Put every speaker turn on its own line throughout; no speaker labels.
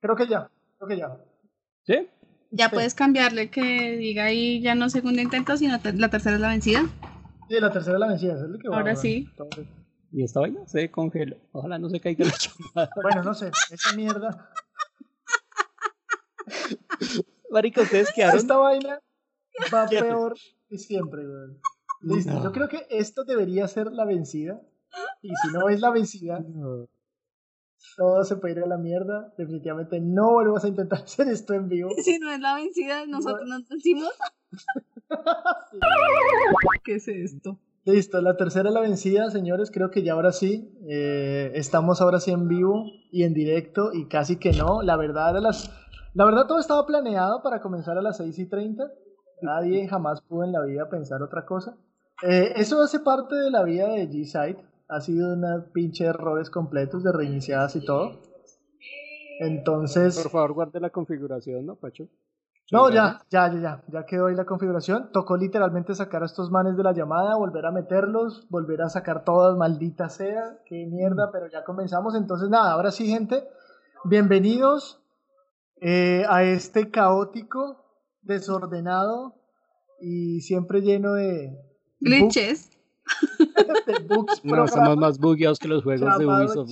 Creo que ya, creo que ya.
¿Sí?
Ya puedes cambiarle que diga ahí ya no segundo intento, sino la tercera es la vencida.
Sí, la tercera es la vencida, es el que
Ahora sí.
Y esta vaina se congeló. Ojalá no se caiga la chamada.
Bueno, no sé, esa mierda.
Marica, ustedes quedaron.
Esta vaina va peor que siempre, güey. Listo, yo creo que esto debería ser la vencida. Y si no es la vencida, todo se puede ir a la mierda. Definitivamente no volvemos a intentar hacer esto en vivo.
Si no es la vencida, nosotros nos decimos. ¿Qué es esto?
Listo, la tercera es la vencida, señores. Creo que ya ahora sí. Eh, estamos ahora sí en vivo y en directo y casi que no. La verdad, las, la verdad todo estaba planeado para comenzar a las 6 y 30. Nadie jamás pudo en la vida pensar otra cosa. Eh, eso hace parte de la vida de G-Site. Ha sido una pinche errores completos de reiniciadas y todo. Entonces.
Por favor, guarde la configuración, ¿no, Pacho?
No, ya, ya, ya, ya, ya quedó ahí la configuración. Tocó literalmente sacar a estos manes de la llamada, volver a meterlos, volver a sacar todas, maldita sea, qué mierda, pero ya comenzamos. Entonces, nada, ahora sí, gente, bienvenidos eh, a este caótico, desordenado y siempre lleno de
glitches.
no, somos más bugueados que los juegos de Ubisoft.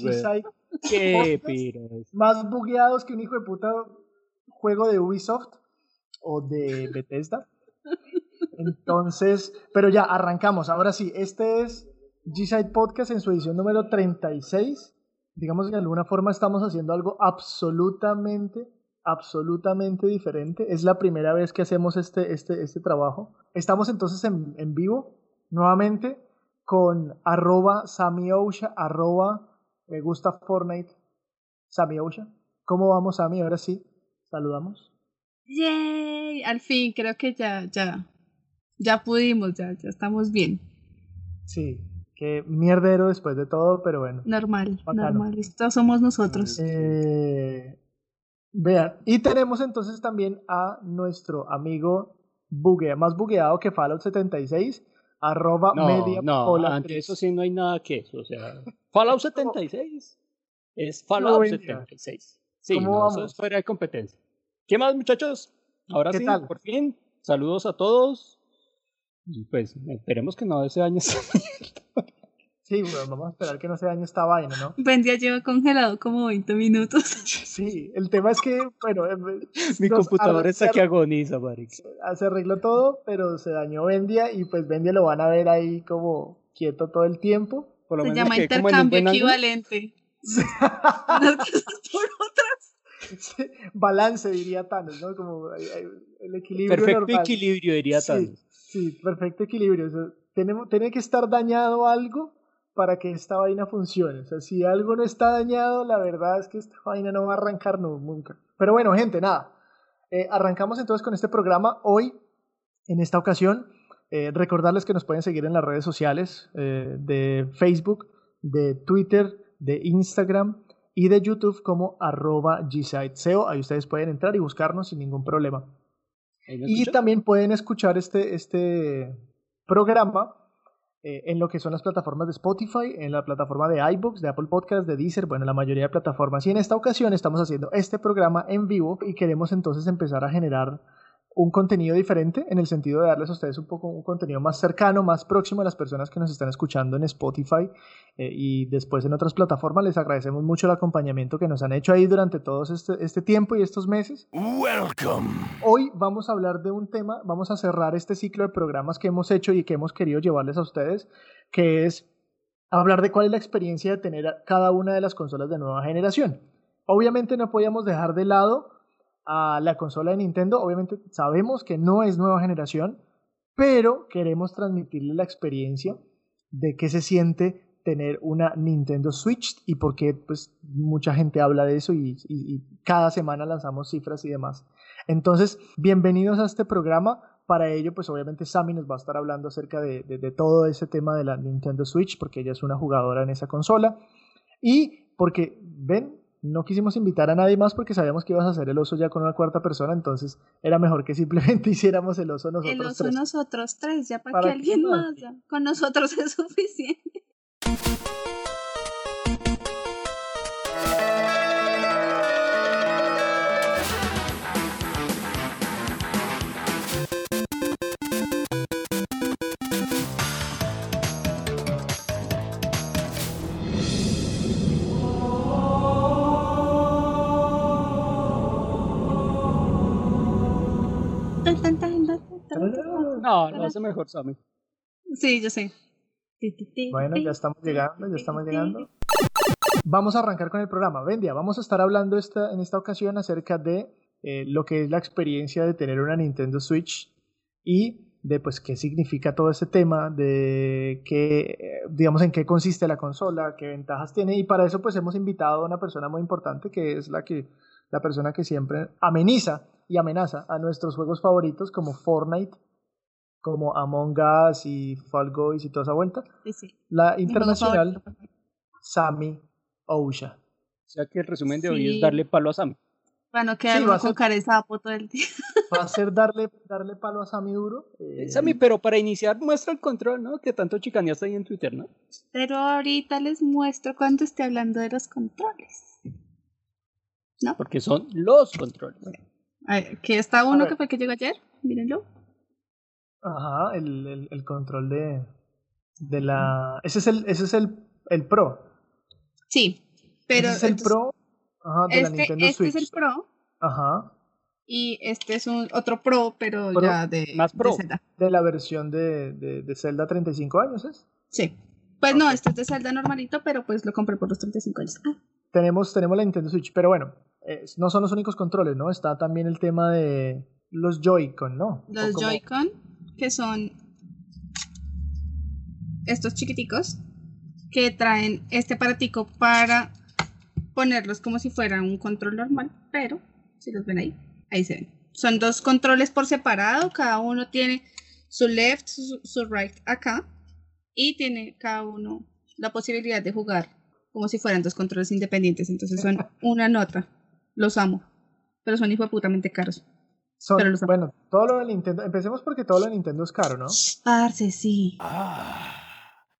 Qué piros.
Más bugueados que un hijo de puta juego de Ubisoft o de Bethesda. Entonces, pero ya arrancamos. Ahora sí, este es G-Side Podcast en su edición número 36. Digamos que de alguna forma estamos haciendo algo absolutamente, absolutamente diferente. Es la primera vez que hacemos este, este, este trabajo. Estamos entonces en, en vivo, nuevamente, con arroba Samiosha, arroba me gusta Fortnite, Sami ¿Cómo vamos, Sami? Ahora sí, saludamos.
¡Yay! Al fin, creo que ya, ya, ya pudimos, ya, ya estamos bien.
Sí, qué mierdero después de todo, pero bueno.
Normal, normal, estos somos nosotros.
Eh, vean, y tenemos entonces también a nuestro amigo buguea, más bugueado que Fallout 76, arroba
no,
media
no, ante eso sí no hay nada que eso, o sea, Fallout 76 es Fallout 76. Sí, no, eso es fuera de competencia. ¿Qué más, muchachos? Ahora sí, por fin, saludos a todos. Pues esperemos que no ese año
Sí, bueno, vamos a esperar que no se dañe esta vaina, ¿no?
Día lleva congelado como 20 minutos.
Sí, el tema es que, bueno...
Mi computadora está que agoniza, Maric.
Se arregló todo, pero se dañó Bendia y pues Bendia lo van a ver ahí como quieto todo el tiempo.
Por lo se llama intercambio equivalente. por otras.
balance, diría Thanos, ¿no? Como el equilibrio
Perfecto equilibrio, diría Thanos.
Sí, perfecto equilibrio. tenemos, tiene que estar dañado algo para que esta vaina funcione. O sea, si algo no está dañado, la verdad es que esta vaina no va a arrancar nunca. Pero bueno, gente, nada. Eh, arrancamos entonces con este programa. Hoy, en esta ocasión, eh, recordarles que nos pueden seguir en las redes sociales eh, de Facebook, de Twitter, de Instagram y de YouTube como arroba gsiteseo. Ahí ustedes pueden entrar y buscarnos sin ningún problema. Y también pueden escuchar este, este programa eh, en lo que son las plataformas de Spotify, en la plataforma de iBooks, de Apple Podcasts, de Deezer, bueno, la mayoría de plataformas. Y en esta ocasión estamos haciendo este programa en vivo y queremos entonces empezar a generar un contenido diferente en el sentido de darles a ustedes un poco un contenido más cercano, más próximo a las personas que nos están escuchando en Spotify eh, y después en otras plataformas. Les agradecemos mucho el acompañamiento que nos han hecho ahí durante todo este, este tiempo y estos meses.
Welcome.
Hoy vamos a hablar de un tema, vamos a cerrar este ciclo de programas que hemos hecho y que hemos querido llevarles a ustedes, que es hablar de cuál es la experiencia de tener cada una de las consolas de nueva generación. Obviamente no podíamos dejar de lado a la consola de Nintendo. Obviamente sabemos que no es nueva generación, pero queremos transmitirle la experiencia de qué se siente tener una Nintendo Switch y por qué pues, mucha gente habla de eso y, cada semana lanzamos cifras y demás. Entonces, bienvenidos a este programa. Para ello, pues obviamente Sammy nos va a estar hablando acerca de, de todo ese tema de la Nintendo Switch, porque ella es una jugadora en esa consola. Y porque, ven, no quisimos invitar a nadie más porque sabíamos que ibas a hacer el oso ya con una cuarta persona, entonces era mejor que simplemente hiciéramos el oso nosotros
El oso
tres.
nosotros tres, ya para, que alguien más, con nosotros es suficiente.
No, lo hace mejor Sammy.
Sí, yo sé.
Bueno, ya estamos llegando, ya estamos llegando. Vamos a arrancar con el programa. Vendia, vamos a estar hablando esta, en esta ocasión acerca de eh, lo que es la experiencia de tener una Nintendo Switch y de pues qué significa todo este tema, de qué, digamos, en qué consiste la consola, qué ventajas tiene y para eso pues hemos invitado a una persona muy importante que es la que la persona que siempre ameniza y amenaza a nuestros juegos favoritos como Fortnite, como Among Us y Fall Guys y toda esa vuelta.
Sí, sí.
La internacional Sammy Ousha.
O sea que el resumen de hoy es darle palo a Sammy.
Bueno, que sí, va con cara de sapo todo el día.
Va a ser darle, darle palo a Sammy duro.
Eh... Sammy, pero para iniciar muestra el control, ¿no? Que tanto chicaneaste ahí en Twitter, ¿no?
Pero ahorita les muestro cuando esté hablando de los controles. ¿No?
Porque son los controles.
Aquí está uno que fue que llegó ayer, mírenlo.
Ajá, el, el, el, control de, de la... Ese es el, ese es el, el Pro.
Sí, pero...
Ese es el Pro ajá, de
este,
la Nintendo
este
Switch.
es el Pro.
Ajá.
Y este es un otro Pro, pero,
Pro,
ya de,
más Pro.
de Zelda.
De la versión de, de, de Zelda 35 años, ¿es?
Sí. Pues no, este es de Zelda normalito, pero pues lo compré por los 35 años. Ah.
Tenemos, tenemos la Nintendo Switch, pero bueno, eh, no son los únicos controles, ¿no? Está también el tema de los Joy-Con, ¿no?
Los. Joy-Con, que son estos chiquiticos, que traen este aparatico para ponerlos como si fuera un control normal, pero si los ven ahí, ahí se ven. Son dos controles por separado, cada uno tiene su left, su, right acá, y tiene cada uno la posibilidad de jugar como si fueran dos controles independientes, entonces son una nota. Los amo, pero son hijo putamente caros.
Son,
Pero los amo.
bueno, todo lo de Nintendo, empecemos porque todo lo de Nintendo es caro, ¿no?
Parce, sí.
Ah,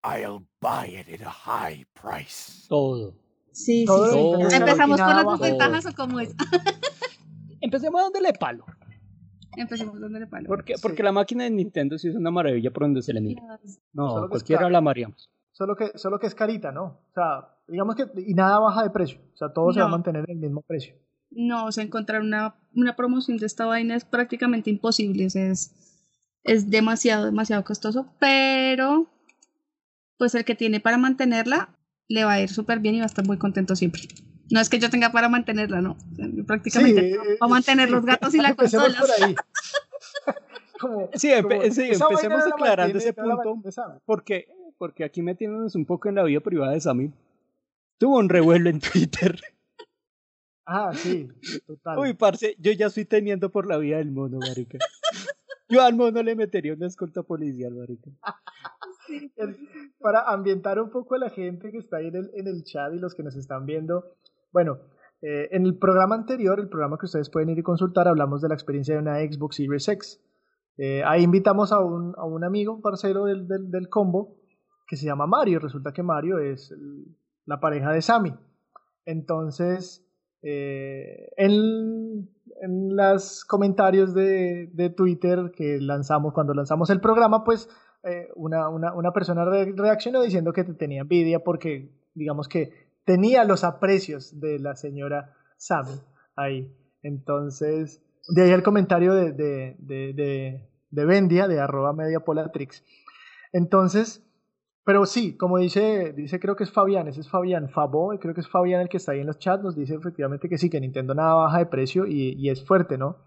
I'll buy it at a high price.
Todo.
Sí,
Todo
sí, ¿Empezamos por las desventajas o cómo es?
Empecemos dándole palo.
Empecemos dándole palo.
Porque,
Sí.
porque la máquina de Nintendo sí es una maravilla por donde se le mira. No,
Solo
cualquiera la amaríamos.
Solo que, solo que es carita, ¿no? O sea, digamos que, y nada baja de precio. O sea, todo se va a mantener en el mismo precio.
No, o sea, encontrar una, una promoción de esta vaina es prácticamente imposible. o sea, es, es demasiado, demasiado costoso, pero pues el que tiene para mantenerla le va a ir súper bien y va a estar muy contento siempre. No es que yo tenga para mantenerla, no. O sea, yo prácticamente
Sí,
tengo
eh,
para mantener
sí.
los gatos y la consola.
Como-
Sí, empe-
como,
sí, empecemos
la
aclarando
mantiene,
ese punto. Porque, porque aquí metiéndonos un poco en la vida privada de Sammy. Tuvo un revuelo en Twitter.
Ah, sí, total.
Uy, parce, yo ya estoy teniendo por la vida del mono, marica. Yo al mono le metería una escolta policial, marica.
El- para ambientar un poco a la gente que está ahí en el, en el chat y los que nos están viendo. Bueno, eh, en el programa anterior, el programa que ustedes pueden ir y consultar, hablamos de la experiencia de una Xbox Series X. Eh, ahí invitamos a un, a un amigo, un parcero del, del, del combo, que se llama Mario. Resulta que Mario es el- la pareja de Sammy. Entonces, eh, en, en los comentarios de, de Twitter que lanzamos cuando lanzamos el programa, pues eh, una, una, una persona re- reaccionó diciendo que te tenía envidia porque, digamos que tenía los aprecios de la señora Sammy ahí. Entonces, de ahí el comentario de, de, de, de, Vendia, de arroba mediapolatrix. Entonces, pero sí, como dice, dice creo que es Fabián, ese es Fabián Fabo, creo que es Fabián el que está ahí en los chats, nos dice efectivamente que sí, que Nintendo nada baja de precio y, y es fuerte, ¿no?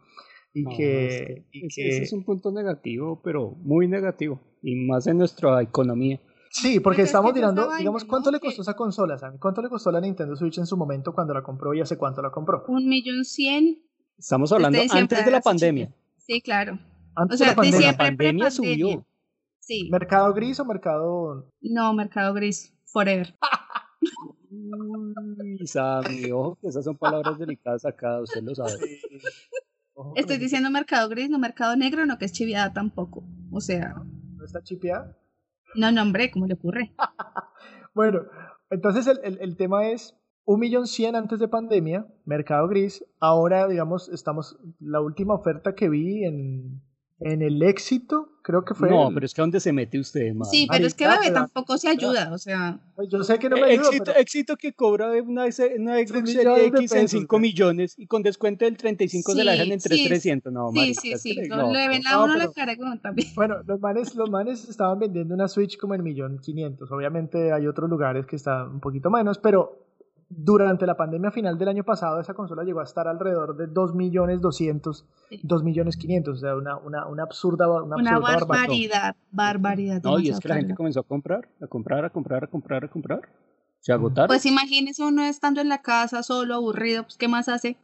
Y
No,
que...
ese-
y
ese,
que-
ese es un punto negativo, pero muy negativo. Y más en nuestra economía.
Sí, porque
es
estamos
es
mirando, digamos,
¿no?
¿cuánto le
Que-
costó esa consola, Sammy? ¿Cuánto le costó la Nintendo Switch en su momento cuando la compró y hace cuánto la compró?
Un millón cien.
Estamos hablando antes de la pandemia.
Sí, claro.
Antes
O sea,
de la pandemia.
La pandemia subió.
Sí.
¿Mercado gris o mercado...?
No, mercado gris. Forever.
Uy, Sammy, ojo que esas son palabras delicadas acá, usted lo sabe.
Ojo
Estoy diciendo mercado gris, no mercado negro, no que es chiviada tampoco. O sea,
¿No está chipeada?
no, no, hombre, ¿cómo le ocurre?
Bueno, entonces el, el, el tema es un millón cien antes de pandemia, mercado gris. Ahora, digamos, estamos, la última oferta que vi en, en el éxito, creo que fue.
No, pero es que ¿dónde se mete usted,
man? Sí, pero es que bebé tampoco se ayuda, o sea.
Pues yo sé que no me
ayuda, éxito, éxito que cobra una, una Xbox X en 5 millones y con descuento del 35 se la dejan en 3,300. No,
sí, sí, sí. No, le ven a uno la cara también.
Bueno, los manes, los manes estaban vendiendo una Switch como en millón quinientos. Obviamente hay otros lugares que están un poquito menos, pero durante la pandemia final del año pasado, esa consola llegó a estar alrededor de 2 millones 200, 2 millones 500, o sea, una, una, una absurda, una,
una barbaridad, barbaridad.
No, y es que la gente comenzó a comprar, a comprar, a comprar, a comprar, a comprar. Se agotaron.
Pues imagínese uno estando en la casa solo, aburrido, pues ¿qué más hace?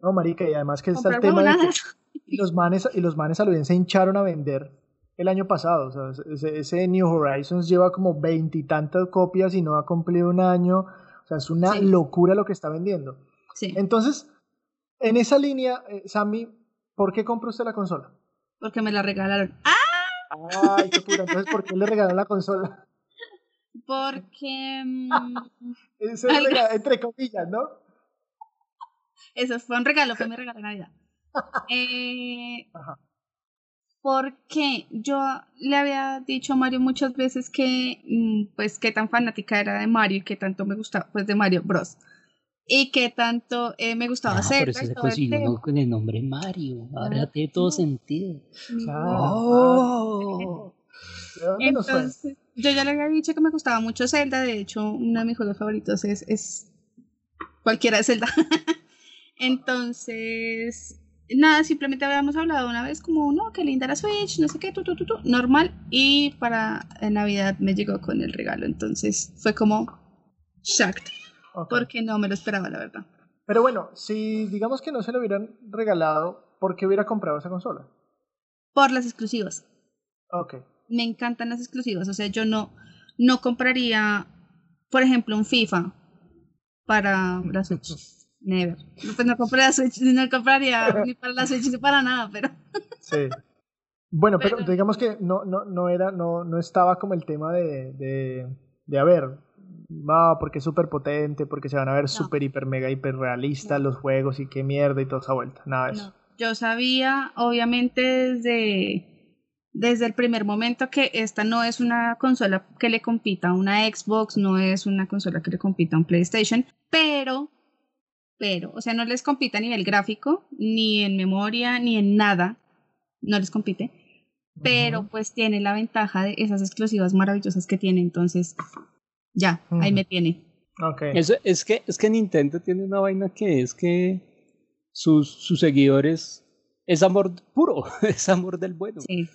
No, marica, y además que está el tema de que los manes, y los manes se hincharon a vender el año pasado, o sea, ese, ese New Horizons lleva como veintitantas copias y no ha cumplido un año o sea, es una locura lo que está vendiendo.
Sí.
Entonces, en esa línea, eh, Sammy, ¿por qué compró usted la consola?
Porque me la regalaron. ¡Ah!
Ay, qué puta. Entonces, ¿por qué le regalaron la consola?
Porque.
Eso es regalo, entre comillas, ¿no?
Eso fue un regalo, fue mi regalo de Navidad. eh, Ajá porque yo le había dicho a Mario muchas veces que, mm, pues, qué tan fanática era de Mario y qué tanto me gustaba, pues, de Mario Bros. Y qué tanto eh, me gustaba ah, hacer.
Pero se consiguió con el nombre Mario. Ahora ah, tiene todo sentido.
Oh. Entonces, yo ya le había dicho que me gustaba mucho Zelda. De hecho, uno de mis juegos favoritos es, es cualquiera de Zelda. Entonces, nada, simplemente habíamos hablado una vez como, no, qué linda la Switch, no sé qué, tu, tu, tu, tu, normal. Y para Navidad me llegó con el regalo, entonces fue como shocked, porque no me lo esperaba, la verdad.
Pero bueno, si digamos que no se lo hubieran regalado, ¿por qué hubiera comprado esa consola?
Por las exclusivas.
Ok.
Me encantan las exclusivas, o sea, yo no, no compraría, por ejemplo, un FIFA para la Switch. Never. Pues no compré la Switch, no compraría ni para la Switch ni para nada, pero.
Sí. Bueno, pero, digamos que no, no, no era, no, no estaba como el tema de, de, de a ver, no, porque es súper potente, porque se van a ver súper, hiper, mega, hiper realistas los juegos y qué mierda y toda esa vuelta. Nada de eso.
Yo sabía, obviamente, desde, desde el primer momento que esta no es una consola que le compita a una Xbox, no es una consola que le compita a un PlayStation, pero pero, o sea, no les compite a nivel gráfico, ni en memoria, ni en nada, no les compite, pero pues tiene la ventaja de esas exclusivas maravillosas que tiene, entonces, ya, ahí me tiene.
Okay.
es, que, es que Nintendo tiene una vaina que es que sus, sus seguidores es amor puro, es amor del bueno.
Sí.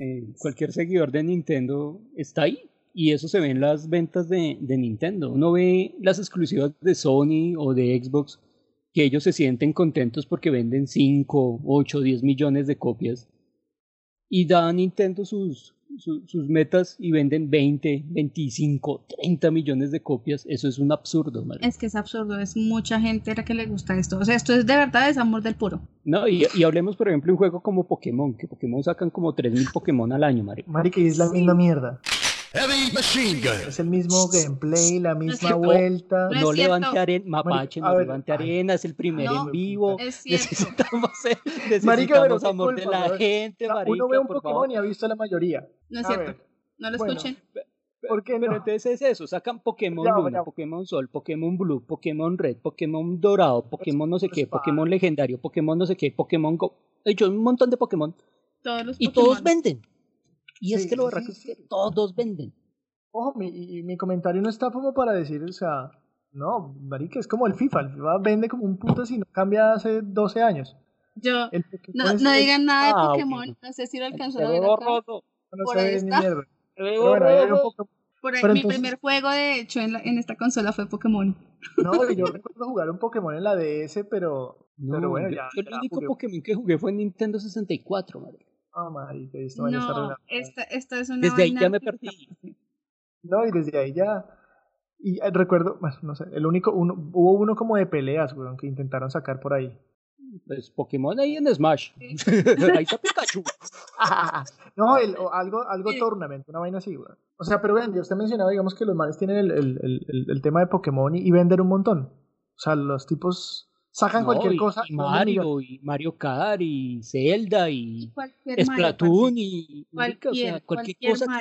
Eh, cualquier seguidor de Nintendo está ahí y eso se ve en las ventas de, de, Nintendo. Uno ve las exclusivas de Sony o de Xbox que ellos se sienten contentos porque venden 5, 8, 10 millones de copias y da a Nintendo sus, sus, metas y venden 20, 25, 30 millones de copias. Eso es un absurdo.
Es que es absurdo, es mucha gente la que le gusta esto. O sea, esto es de verdad, es amor del puro.
No, y, y hablemos, por ejemplo, de un juego como Pokémon, que Pokémon sacan como 3.000 Pokémon al año, Mario.
Mari, que es la misma mierda. Es el mismo gameplay, la misma vuelta.
No, levante arena, Mapache, no levante arena, es el primer en vivo. necesitamos, necesitamos amor de la gente, marica,
Uno ve un Pokémon y ha visto la mayoría.
No es cierto, no lo escuchen.
¿Por qué no? Pero entonces es eso, sacan Pokémon Luna, Pokémon Sol, Pokémon Blue, Pokémon Red, Pokémon Dorado, Pokémon no sé qué, Pokémon Legendario, Pokémon no sé qué, Pokémon Go. He hecho un montón de Pokémon.
Todos los
y todos venden. Y es que lo verdad es que todos venden.
Ojo, mi, mi comentario no está como para decir, o sea, no, marica, es como el FIFA. El FIFA vende como un puto si no cambia hace 12 años.
Yo, no, no digan nada de ah, Pokémon, no sé si lo alcanzó a ver acá.
No Por sé ni mierda.
Por ahí, mi primer juego, de hecho, en, la, en esta consola fue Pokémon.
No, yo recuerdo jugar un Pokémon en la DS, pero, pero bueno, ya.
el único Pokémon que jugué fue en Nintendo 64, madre.
Ah, marica, esto
vaya no, a esta, esta es una
Desde ahí ya me perdí.
No, y desde ahí ya. Y eh, recuerdo, bueno, no sé, el único, uno, hubo uno como de peleas, weón, que intentaron sacar por ahí.
Pues Pokémon ahí en Smash. ahí está Pikachu.
no, el, algo, algo tournament, una vaina así, weón. O sea, pero ven, usted mencionaba, digamos que los males tienen el, el, el, el tema de Pokémon y, y, venden un montón. O sea, los tipos sacan cualquier cosa.
Y Mario, y Mario Kart, y Zelda, y, Splatoon, y cualquier, cosa que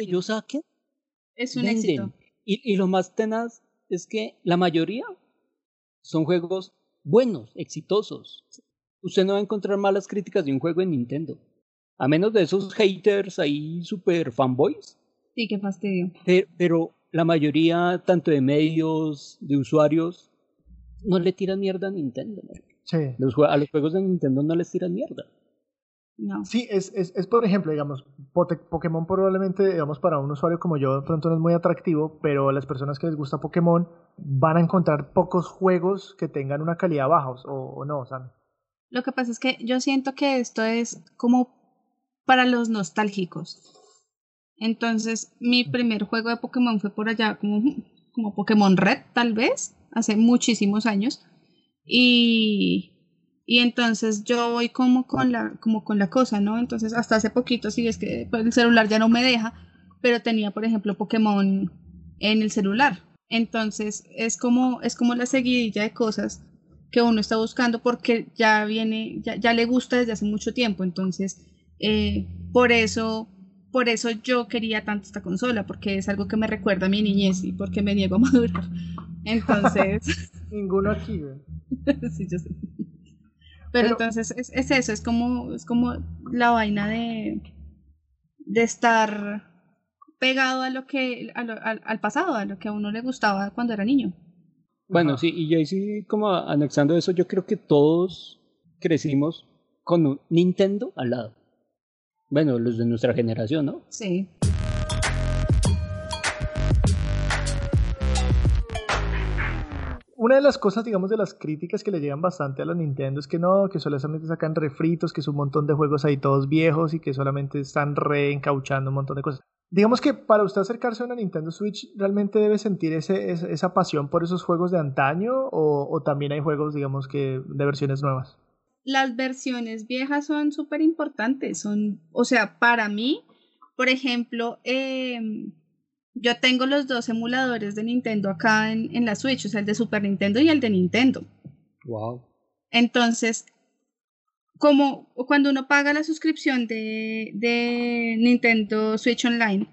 ellos saquen.
Es un éxito.
Y, y lo más tenaz es que la mayoría son juegos buenos, exitosos. Usted no va a encontrar malas críticas de un juego en Nintendo. A menos de esos haters ahí super fanboys.
Sí, qué fastidio.
Pero, la mayoría, tanto de medios, de usuarios, no le tiran mierda a Nintendo. Sí. a los juegos de Nintendo no les tiran mierda.
No.
Sí, es, es, es, por ejemplo, digamos, Pokémon probablemente, digamos, para un usuario como yo, de pronto no es muy atractivo, pero las personas que les gusta Pokémon van a encontrar pocos juegos que tengan una calidad baja, o, o no, Sammy.
Lo que pasa es que yo siento que esto es como para los nostálgicos. Entonces, mi primer juego de Pokémon fue por allá como, como Pokémon Red, tal vez, hace muchísimos años. Y, y entonces yo voy como con la, como con la cosa, ¿no? Entonces hasta hace poquito, sí, es que pues, el celular ya no me deja, pero tenía, por ejemplo, Pokémon en el celular. Entonces es como, es como la seguidilla de cosas que uno está buscando porque ya viene, ya, ya le gusta desde hace mucho tiempo. Entonces, eh, por eso, por eso yo quería tanto esta consola, porque es algo que me recuerda a mi niñez y porque me niego a madurar. Entonces.
Ninguno aquí,
sí, yo sé. Pero, entonces es, es, eso, es como, es como la vaina de, de estar pegado a lo que, al, al, pasado, a lo que a uno le gustaba cuando era niño.
Bueno, sí, y yo sí, como anexando eso, yo creo que todos crecimos con un Nintendo al lado. Bueno, los de nuestra generación, ¿no?
Sí.
una de las cosas, digamos, de las críticas que le llegan bastante a la Nintendo es que no, que solamente sacan refritos, que es un montón de juegos ahí todos viejos y que solamente están reencauchando un montón de cosas. Digamos que para usted acercarse a una Nintendo Switch, ¿realmente debe sentir ese, esa pasión por esos juegos de antaño o, o también hay juegos, digamos, que de versiones nuevas?
Las versiones viejas son súper importantes, son, o sea, para mí, por ejemplo, eh, yo tengo los dos emuladores de Nintendo acá en, en, la Switch, o sea, el de Super Nintendo y el de Nintendo.
Wow.
Entonces, como cuando uno paga la suscripción de, de Nintendo Switch Online,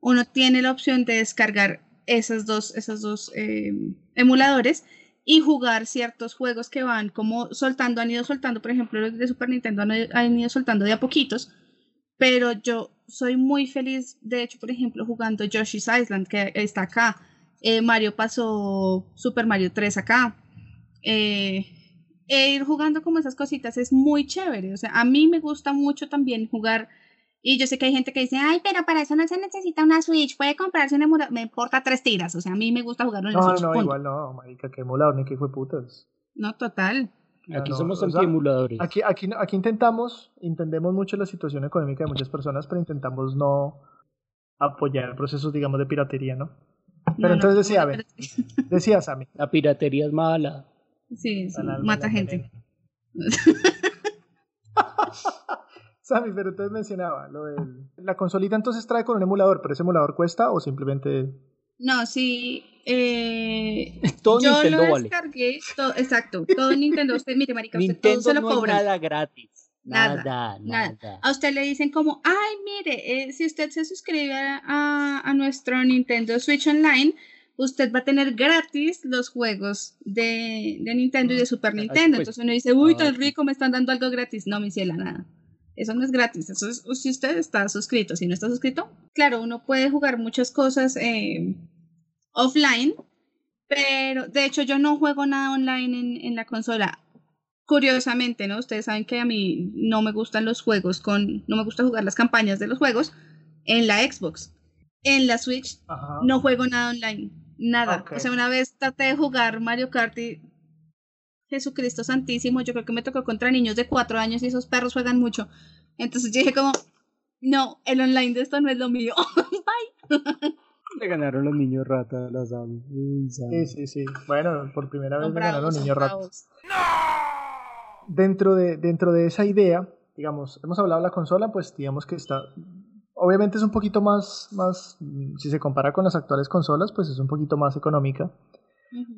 uno tiene la opción de descargar esas dos, esos dos eh, emuladores y jugar ciertos juegos que van como soltando, han ido soltando, por ejemplo, los de Super Nintendo han, ido soltando de a poquitos, pero yo soy muy feliz, de hecho, por ejemplo, jugando Yoshi's Island, que está acá. Eh, Mario pasó Super Mario 3 acá. Eh, ir jugando como esas cositas es muy chévere. O sea, a mí me gusta mucho también jugar. Y yo sé que hay gente que dice, ay, pero para eso no se necesita una Switch, puede comprarse un emulador. Me importa tres tiras. O sea, a mí me gusta jugar en
no,
Switch.
No, no, igual no, marica, que emulador, ni que fue putas.
No, total.
Aquí somos anti-emuladores.
Aquí, aquí, aquí intentamos, entendemos mucho la situación económica de muchas personas, pero intentamos no apoyar procesos, digamos, de piratería, ¿no? Pero entonces decía, a ver, decía Sammy.
La piratería es mala.
Sí, sí mata gente.
Sammy, pero entonces mencionaba lo del... La consolita entonces trae con un emulador, pero ese emulador cuesta o simplemente...
No, sí, eh,
todo
yo
Nintendo
lo descargué, todo, exacto, todo Nintendo, usted, mire, marica, usted
Nintendo
todo se lo
no
cobra.
nada gratis. Nada, nada,
A usted le dicen como, ay, mire, eh, si usted se suscribe a, a, nuestro Nintendo Switch Online, usted va a tener gratis los juegos de, de Nintendo y de Super Nintendo. Entonces uno dice, uy, tan rico, me están dando algo gratis. No, mi ciela, nada. Eso no es gratis, eso es si usted está suscrito. Si no está suscrito, claro, uno puede jugar muchas cosas eh, offline, pero de hecho yo no juego nada online en, en, la consola. Curiosamente, ¿no? Ustedes saben que a mí no me gustan los juegos con, no me gusta jugar las campañas de los juegos en la Xbox. En la Switch
Ajá.
no juego nada online, nada. Okay. O sea, una vez traté de jugar Mario Kart y Jesucristo Santísimo, yo creo que me tocó contra niños de cuatro años y esos perros juegan mucho. Entonces yo dije como, no, el online de esto no es lo mío. Bye.
Le ganaron los niños ratas las Uy,
Sí, sí, sí. Bueno, por primera vez le ganaron los niños ratas. Dentro de, dentro de esa idea, digamos, hemos hablado de la consola, pues digamos que está. Obviamente es un poquito más, más, si se compara con las actuales consolas, pues es un poquito más económica.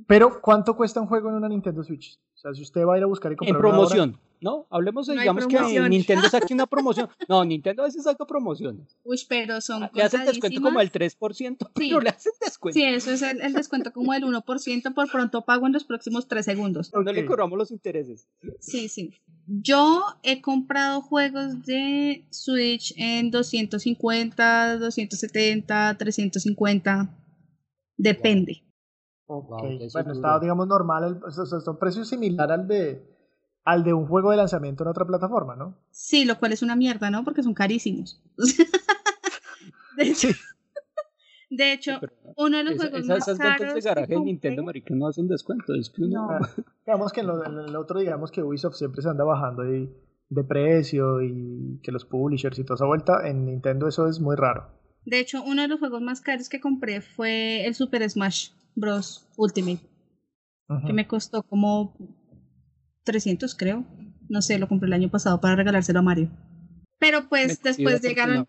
Pero, ¿cuánto cuesta un juego en una Nintendo Switch? O sea, si usted va a ir a buscar y comprar
En promoción, ¿no? Hablemos de, digamos que Nintendo saque una promoción. No, Nintendo a veces saca promociones.
Uy, pero son
Le hacen descuento como el 3%, sí. pero le hacen descuento.
Sí, eso es el, descuento como el 1% por pronto pago en los próximos 3 segundos.
No le cobramos los intereses.
Sí, sí. Yo he comprado juegos de Switch en 250, 270, 350. Depende.
Ok, bueno, está, digamos, normal, el, o sea, son precios similar al de, al de un juego de lanzamiento en otra plataforma, ¿no?
Sí, lo cual es una mierda, ¿no? Porque son carísimos. de, hecho, de hecho uno de los juegos más esas caros
de garaje de Nintendo, marica, no hacen descuento, es que uno...
No. digamos que en, el otro, digamos que Ubisoft siempre se anda bajando de, de precio y que los publishers y toda esa vuelta, en Nintendo eso es muy raro.
De hecho, uno de los juegos más caros que compré fue el Super Smash. Bros. Ultimate. Que me costó como 300, creo. No sé, lo compré el año pasado para regalárselo a Mario. Pero pues después llegaron.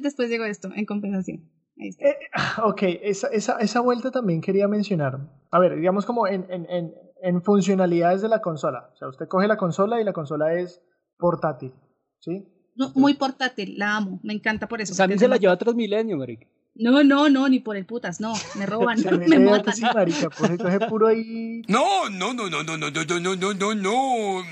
Después llegó esto, en compensación. Ahí está.
Eh, ok, esa, esa, esa, vuelta también quería mencionar. A ver, digamos como en, en, en, en, funcionalidades de la consola. O sea, usted coge la consola y la consola es portátil. ¿Sí?
No, muy portátil, la amo, me encanta por eso.
También se la lleva a milenio, Maric.
No, no, no, ni por el putas, no. Me roban, me matan.
Sí, marica, pues entonces puro ahí.
No, no, no, no, no, no, no, no, no, no, no, no.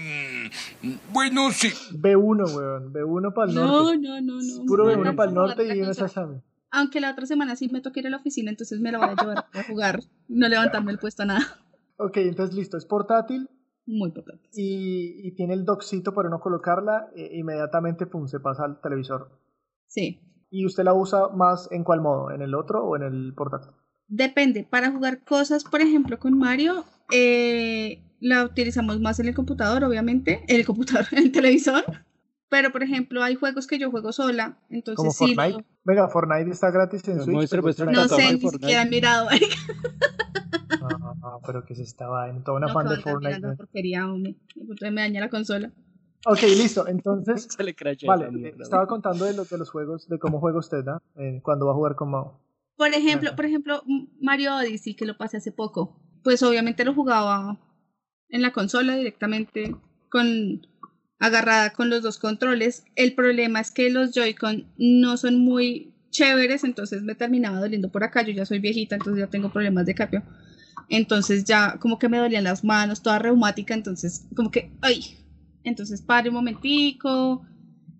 Bueno, sí.
B1, weón. B1 para el
norte. No, no, no, no.
Puro B1 para el norte y una Sasami.
Aunque la otra semana sí me toque ir a la oficina, entonces me la voy a llevar a jugar. No levantarme el puesto a nada.
Ok, entonces listo. Es portátil.
Muy portátil.
Y, y tiene el doxito para uno colocarla. E inmediatamente, pum, se pasa al televisor.
Sí.
¿Y usted la usa más en cuál modo? ¿En el otro o en el portátil?
Depende. Para jugar cosas, por ejemplo, con Mario, eh, la utilizamos más en el computador, obviamente. En el computador, en el televisor. Pero, por ejemplo, hay juegos que yo juego sola, entonces
¿Como
sí.
Fortnite? Venga, Fortnite está gratis en Switch.
no sé, ni siquiera han mirado.
no, pero que se estaba en toda una fan de Fortnite.
Porquería, hombre. Me daña la consola.
Ok, listo. Entonces, vale, estaba contando de, de los juegos, de cómo juega usted, ¿no? Eh, cuando va a jugar con Mao.
Por ejemplo, por ejemplo, Mario Odyssey, que lo pasé hace poco. Pues obviamente lo jugaba en la consola directamente, con agarrada con los dos controles. El problema es que los Joy-Con no son muy chéveres, entonces me terminaba doliendo por acá. Yo ya soy viejita, entonces ya tengo problemas de capio. Entonces ya como que me dolían las manos, toda reumática, entonces como que, ay, entonces pare un momentico.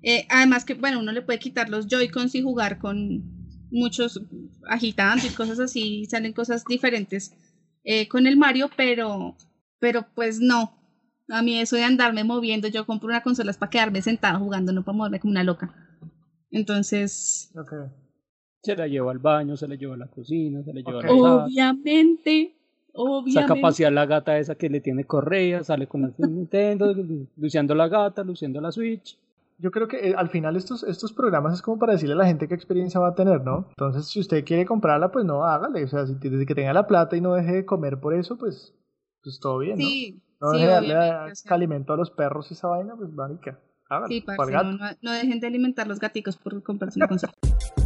Eh, además que, bueno, uno le puede quitar los Joy-Cons y jugar con muchos agitando y cosas así, salen cosas diferentes eh, con el Mario, pero, pero pues no. A mí eso de andarme moviendo, yo compro una consola es para quedarme sentada jugando, no para moverme como una loca. Entonces...
Se la lleva al baño, se la lleva a la cocina, se la lleva a la
Obviamente. Obviamente.
Saca pasear la gata esa que le tiene correa, sale con el Nintendo, luciendo la gata, luciendo la Switch.
Yo creo que eh, al final estos, estos programas es como para decirle a la gente qué experiencia va a tener, ¿no? Entonces, si usted quiere comprarla, pues no, hágale. O sea, si, desde que tenga la plata y no deje de comer por eso, pues, pues todo bien, ¿no?
Sí,
no deje de darle alimento a los perros y esa vaina, pues, marica, hágale.
Sí, para no, no, no, dejen de alimentar los gaticos por comprarse una consola.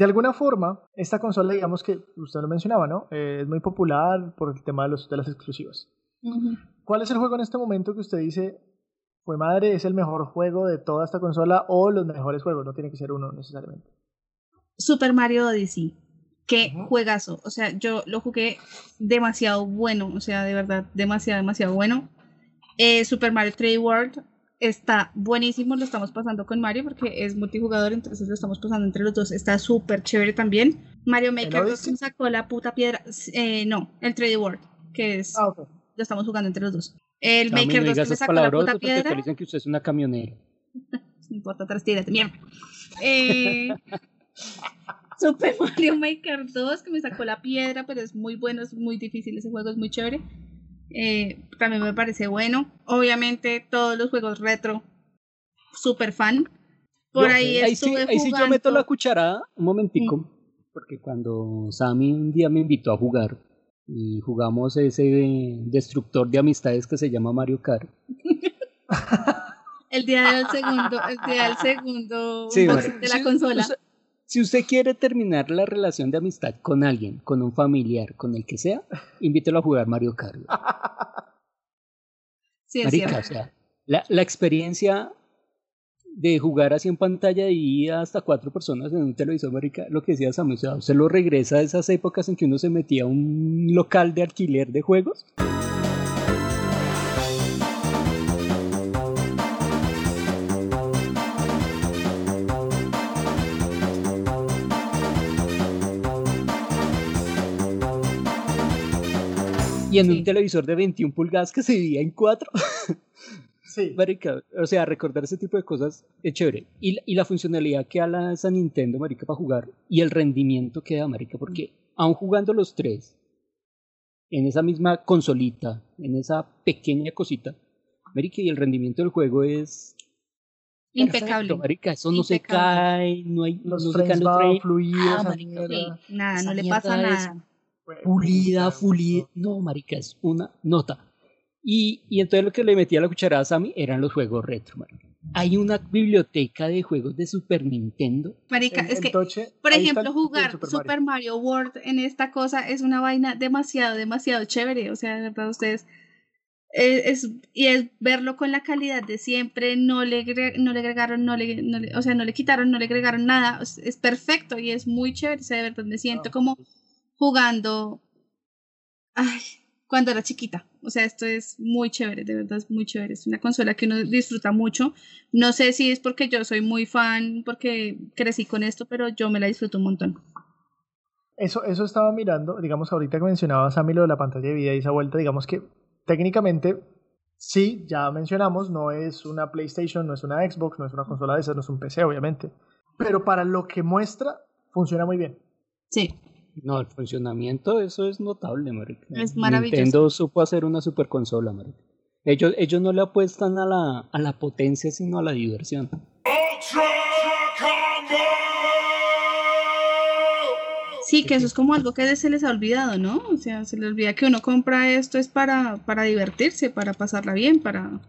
de alguna forma, esta consola, digamos que usted lo mencionaba, ¿no? Eh, es muy popular por el tema de, los, de las exclusivas. ¿Cuál es el juego en este momento que usted dice, fue madre, es el mejor juego de toda esta consola o los mejores juegos? No tiene que ser uno necesariamente.
Super Mario Odyssey. Qué juegazo. O sea, yo lo jugué demasiado bueno. O sea, de verdad, demasiado, demasiado bueno. Eh, Super Mario 3D World está buenísimo, lo estamos pasando con Mario porque es multijugador, entonces lo estamos pasando entre los dos, está súper chévere también. Mario Maker 2 sacó la puta piedra, eh, no, el 3D World, que es, ah, lo estamos jugando entre los dos. El Maker 2 me sacó la puta piedra.
dicen que usted es una camionera.
no importa, atrás tírate, mierda. Eh, Super Mario Maker 2 que me sacó la piedra, pero es muy bueno, es muy difícil ese juego, es muy chévere. Eh, también me parece bueno. Obviamente todos los juegos retro, super fan. Por ahí, ahí, sí, ahí sí
yo meto la cucharada, un momentico, mm. porque cuando Sammy un día me invitó a jugar y jugamos ese destructor de amistades que se llama Mario Kart.
el día del segundo, el día del segundo de la consola.
Si usted quiere terminar la relación de amistad con alguien, con un familiar, con el que sea, invítelo a jugar Mario Kart.
Sí,
Marica, o sea, la, la, experiencia de jugar así en pantalla y hasta cuatro personas en un televisor, marica, lo que decía Samuel, o sea, usted lo regresa a esas épocas en que uno se metía a un local de alquiler de juegos. Y en un televisor de 21 pulgadas que se dividía en cuatro.
Sí.
Marica, o sea, recordar ese tipo de cosas es chévere. Y, y la funcionalidad que da esa Nintendo, marica, para jugar y el rendimiento que da, marica, porque aún jugando los tres en esa misma consolita, en esa pequeña cosita, marica, y el rendimiento del juego es
impecable.
marica, eso no se cae, no hay
los
no
frames
se
van
caen los
fluidos.
Ah, marica.
Sí, nada,
Esa
no le pasa
es-
nada.
Pulida, pulida. No, marica, es una nota. Y, y entonces lo que le metía la cucharada a Sammy eran los juegos retro, marica. Hay una biblioteca de juegos de Super Nintendo.
Marica,
En-
es
en
que,
Toche,
por ejemplo, jugar
Super
Super,
Mario.
Mario. World en esta cosa es una vaina demasiado, demasiado chévere. O sea, de verdad, ustedes. eh, Es, y es verlo con la calidad de siempre, no le, no le agregaron, no le, no le- o sea, no le quitaron, no le agregaron nada, es, es perfecto y es muy chévere, o sea, de verdad me siento
Ah.
como jugando, ay, cuando era chiquita, o sea, esto es muy chévere, de verdad es muy chévere, es una consola que uno disfruta mucho, no sé si es porque yo soy muy fan, porque crecí con esto, pero yo me la disfruto un montón.
Eso, eso estaba mirando, digamos, ahorita que mencionaba Sammy lo de la pantalla de vida y esa vuelta, digamos que técnicamente, sí, ya mencionamos, no es una PlayStation, no es una Xbox, no es una consola de esas, no es un PC, obviamente. Pero para lo que muestra, funciona muy bien.
Sí,
No, el funcionamiento, eso es notable, marica.
Es maravilloso.
Nintendo supo hacer una super consola, marica. Ellos, ellos no le apuestan a la, a la potencia, sino a la diversión.
Ultra Combo!
Sí, que eso es como algo que se les ha olvidado, ¿no? O sea, se les olvida que uno compra esto es para, para divertirse, para pasarla bien, para,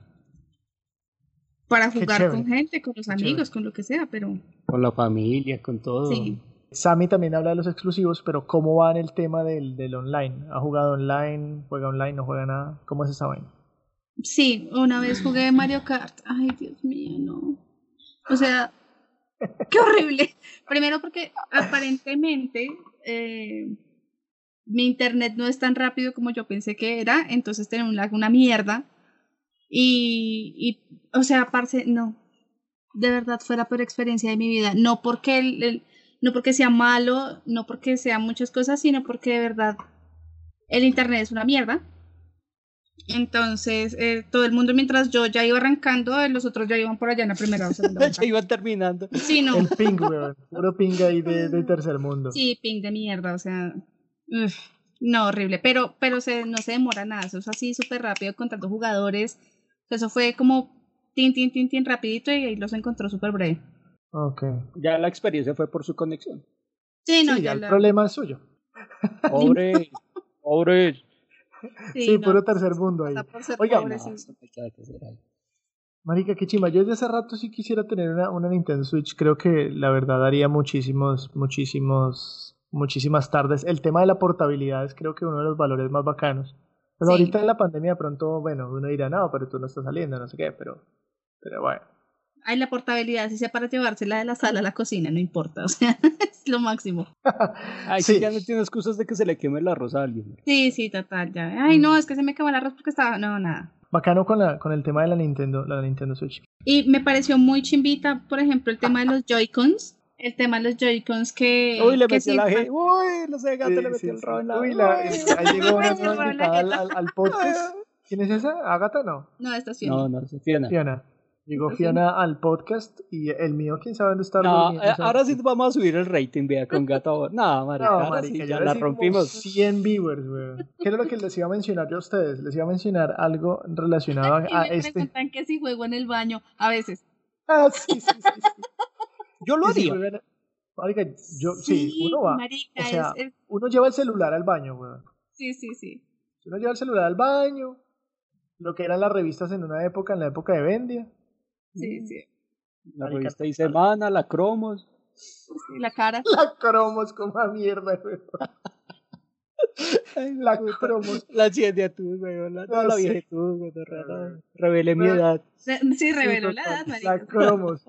para jugar con gente, con los
qué
amigos,
chévere.
con lo que sea, pero
Con la familia, con todo.
sí.
Sammy también habla de los exclusivos, pero ¿cómo va en el tema del, del online? ¿Ha jugado online? ¿Juega online? ¿No juega nada? ¿Cómo es esa vaina?
Sí, una vez jugué Mario Kart. Ay, Dios mío, no. O sea, qué horrible. Primero porque aparentemente eh, mi internet no es tan rápido como yo pensé que era, entonces tenía una mierda. Y, y, o sea, parce, no. De verdad fue la peor experiencia de mi vida. No porque, el- no porque sea malo, no porque sea muchas cosas, sino porque de verdad el internet es una mierda. Entonces, eh, todo el mundo, mientras yo ya iba arrancando, eh, los otros ya iban por allá en la primera o segunda
ya iban terminando.
Sí, no.
El ping, weón. Puro ping ahí de, de tercer mundo.
Sí, ping de mierda, o sea. uf, no, horrible. Pero, pero se, no se demora nada. Eso es así súper rápido con tantos jugadores. Eso fue como tin, tin, tin, tin, rapidito y ahí los encontró súper breve.
Ok.
Ya la experiencia fue por su conexión.
Sí, no,
Sí,
ya
el
la-
problema es suyo.
Pobre, pobre.
Sí,
no,
puro tercer mundo ahí. Oiga,
pobre,
No,
sí.
Marica, qué chimba. Yo desde hace rato sí quisiera tener una, una Nintendo Switch. Creo que la verdad daría muchísimos, muchísimos, muchísimas tardes. El tema de la portabilidad es creo que uno de los valores más bacanos. Pues
Sí.
ahorita en la pandemia de pronto, bueno, uno dirá, no, pero tú no estás saliendo, no sé qué, pero, pero bueno.
Ay, la portabilidad, si sea para llevársela de la sala a la cocina, no importa. O sea, es lo máximo.
Ay,
Sí.
ya no tiene excusas de que se le queme el arroz a alguien.
Sí, sí, total, ya. Ay, no, es que se me acabó el arroz porque estaba. No, nada.
Bacano con, la, con el tema de la Nintendo, la Nintendo Switch.
Y me pareció muy chimbita, por ejemplo, el tema de los Joy-Cons. El tema de los Joy-Cons que.
Uy, le
que
metió la G. Uy, no sé, gato
Sí,
le
sí,
metió el
sí.
rabo en la
Uy, la- ahí llegó una nueva al, al- al podcast. ¿Quién es esa? ¿Agata no?
No, esta sí.
No, no, Fiona.
Fiona. Llegó Fiona al podcast y el mío, quién sabe dónde está.
No,
durmiendo,
eh, ahora sí vamos a subir el rating, vea, con gato. No, marica,
No,
ahora
marica,
sí, ya la rompimos.
100 viewers, weón. ¿Qué era lo que les iba a mencionar yo a ustedes? Les iba a mencionar algo relacionado a,
Y
a
me
este.
preguntan que si juego en el baño, a veces.
Ah, sí, sí, sí. sí.
Yo lo
si
haría.
juegan- Marica, yo, sí, uno va.
marica,
o sea,
es- es-
uno lleva el celular al baño, weón.
sí, sí, sí.
Uno lleva el celular al baño. Lo que eran las revistas en una época, en la época de Vendia.
Sí, sí.
La
Marica,
revista y semana, la cromos.
la cara.
La cromos como a mierda, weón. la cromos.
La tú, weón. La, no, la vieja tú, weón. Revelé mi edad.
Sí, reveló la edad, marico.
La cromos.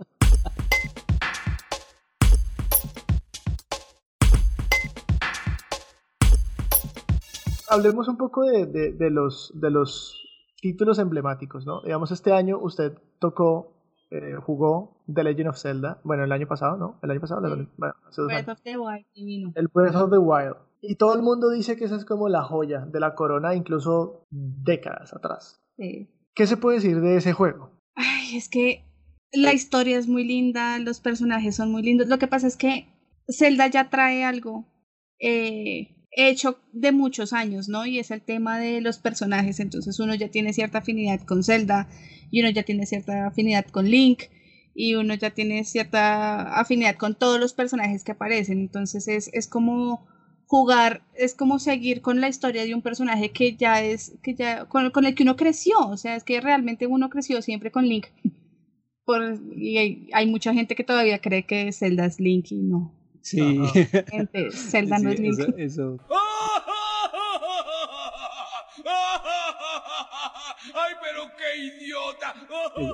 Hablemos un poco de, de, de, los, de los títulos emblemáticos, ¿no? Digamos, este año usted tocó eh, jugó The Legend of Zelda, bueno, el año pasado, ¿no? El año pasado,
Breath of the Wild,
El Breath of the Wild. Y todo el mundo dice que esa es como la joya de la corona, incluso décadas atrás.
Sí.
¿Qué se puede decir de ese juego?
Ay, es que la historia es muy linda, los personajes son muy lindos. Lo que pasa es que Zelda ya trae algo eh, hecho de muchos años, ¿no? Y es el tema de los personajes. Entonces uno ya tiene cierta afinidad con Zelda y uno ya tiene cierta afinidad con Link y uno ya tiene cierta afinidad con todos los personajes que aparecen. Entonces es, es como jugar, es como seguir con la historia de un personaje que ya es, que ya, con, con el que uno creció. O sea, es que realmente uno creció siempre con Link. Por, y hay, hay, mucha gente que todavía cree que Zelda es Link y no.
Sí.
Gente, Zelda no es Link.
eso.
¡Ay, pero qué idiota!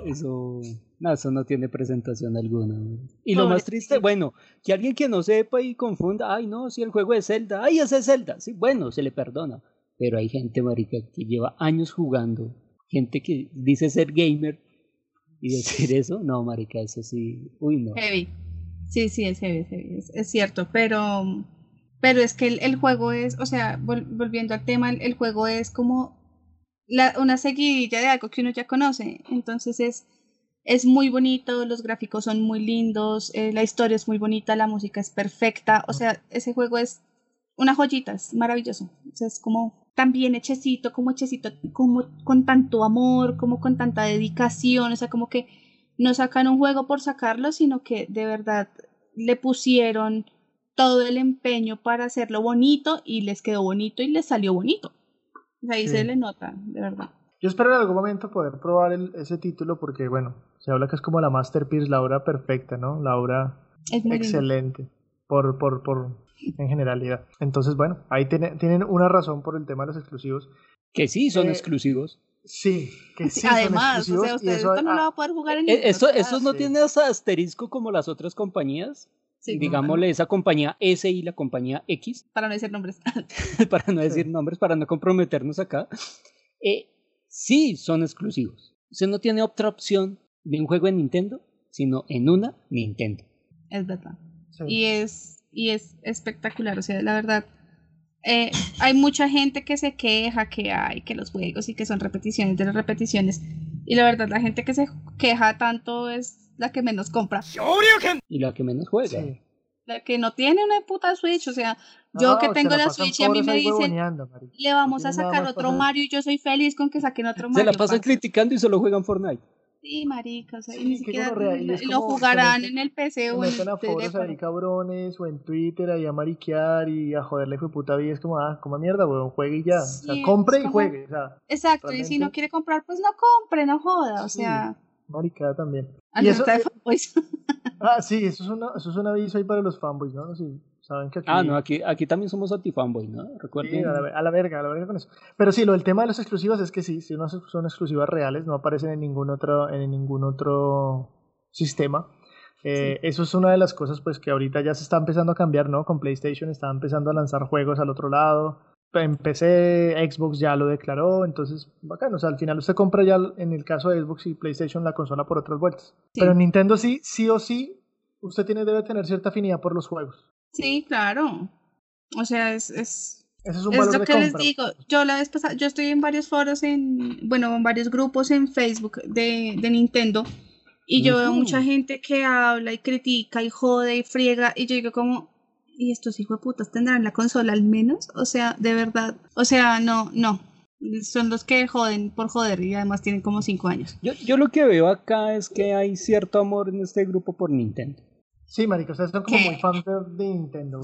Eso, no, eso no tiene presentación alguna. Y lo más triste, bueno, que alguien que no sepa y confunda, ay, no, si el juego es Zelda, ay, ese es Zelda, sí, bueno, se le perdona. Pero hay gente, marica, que lleva años jugando, gente que dice ser gamer y decir eso, no, marica, eso sí, uy, no.
Heavy. Sí, sí, es es, cierto, pero pero es que el, juego es, o sea, volviendo al tema, el, juego es como una seguidilla de algo que uno ya conoce. Entonces es, es muy bonito, los gráficos son muy lindos, eh, la historia es muy bonita, la música es perfecta. O sea, ese juego es una joyita, es maravilloso. es como tan bien hechecito, como hechecito, como con tanto amor, como con tanta dedicación. O sea, como que no sacan un juego por sacarlo, sino que de verdad le pusieron todo el empeño para hacerlo bonito y les quedó bonito y les salió bonito. Ahí se le nota, de verdad.
Yo espero en algún momento poder probar ese título porque, bueno, se habla que es como la masterpiece, la obra perfecta, ¿no? La obra excelente por, por, por, en generalidad. Entonces, bueno, ahí tienen una razón por el tema de los exclusivos.
Que sí son eh, exclusivos.
Sí, que sí.
Además,
son
o sea, usted esto no lo va a poder jugar en
eh, Esto, esto no tiene asterisco como las otras compañías. Digámosle esa compañía S y la compañía X.
Para no decir nombres.
para no decir nombres, para no comprometernos acá. Eh, sí son exclusivos. Usted no tiene otra opción de un juego en Nintendo, sino en una Nintendo.
Es verdad. Y es, y es espectacular. O sea, la verdad, eh, hay mucha gente que se queja que hay, que los juegos y que son repeticiones de las repeticiones. Y la verdad, la gente que se queja tanto es la que menos compra.
Y la que menos juega.
La que no tiene una puta Switch, o sea, yo que tengo la, Switch y a mí me dicen, le vamos a sacar otro Mario y yo soy feliz con que saquen otro Mario.
Se la pasan criticando y solo juegan Fortnite.
Sí, marica, o sea, y ni siquiera lo jugarán en el PC o en el
a foros ahí cabrones o en Twitter ahí a mariquear y a joderle fue puta vida, es como, ah, como mierda, weón, juegue y ya, o sea, compre y juegue, o sea.
Exacto, y si no quiere comprar, pues no compre, no joda, o sea.
Maricada también.
y eso, de fanboys.
ah, sí, eso es, una, eso es un aviso ahí para los fanboys, ¿no? Sí, saben que aquí...
Ah, no, aquí, aquí también somos anti-fanboys, ¿no?
Recuerden. Sí, a la, a la, verga, a la verga con eso. Pero sí, lo del tema de los exclusivos es que sí, si no son exclusivas reales, no aparecen en ningún otro, en ningún otro sistema. Eh, Eso es una de las cosas pues que ahorita ya se está empezando a cambiar, ¿no? Con PlayStation está empezando a lanzar juegos al otro lado en PC, Xbox ya lo declaró, entonces bacano, o sea, al final usted compra ya en el caso de Xbox y PlayStation la consola por otras vueltas. Pero en Nintendo sí, sí o sí, usted tiene, debe tener cierta afinidad por los juegos.
Sí, claro. O sea, es... es...
es un valor
lo que les digo. Yo la vez pasada, yo estoy en varios foros, en, bueno, en varios grupos en Facebook de, de Nintendo y yo veo mucha gente que habla y critica y jode y friega y yo digo como, y estos hijos de putas tendrán la consola al menos, o sea, de verdad, o sea, no, no, son los que joden por joder y además tienen como cinco años.
Yo, yo lo que veo acá es que hay cierto amor en este grupo por Nintendo.
Sí, marico, ustedes son como muy fans de, Nintendo.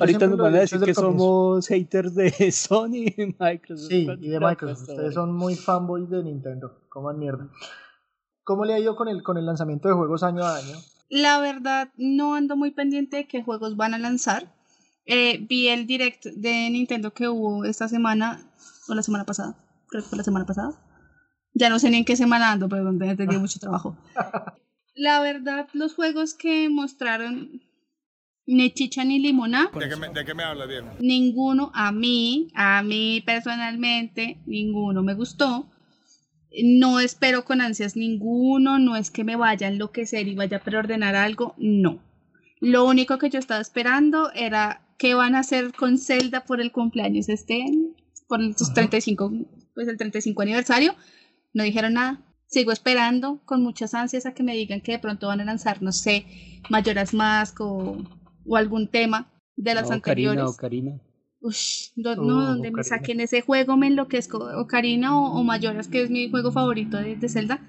Ahorita nos van a decir que somos haters de Sony y Microsoft.
Sí, y de Microsoft. Ustedes son muy fanboys de Nintendo. Coman mierda. ¿Cómo le ha ido con el, con el lanzamiento de juegos año a año?
La verdad, no ando muy pendiente de qué juegos van a lanzar. Eh, vi el direct de Nintendo que hubo esta semana, o la semana pasada, creo que fue la semana pasada. Ya no sé ni en qué semana ando, pero he tenido mucho trabajo. La verdad, los juegos que mostraron ni chicha ni limona.
¿De qué me, de qué me habla, Diego?
Ninguno, a mí, a mí personalmente, ninguno me gustó. No espero con ansias ninguno, no es que me vaya a enloquecer y vaya a preordenar algo, no. Lo único que yo estaba esperando era qué van a hacer con Zelda por el cumpleaños este por sus 35, pues el 35 aniversario. No dijeron nada. Sigo esperando con muchas ansias a que me digan que de pronto van a lanzar, no sé, Mayoras Mask o, o algún tema de las anteriores.
Ocarina, Ocarina.
Ush, no, donde me saquen ese juego me enloquezco. Ocarina o, o Mayoras, que es mi juego favorito de, de Zelda,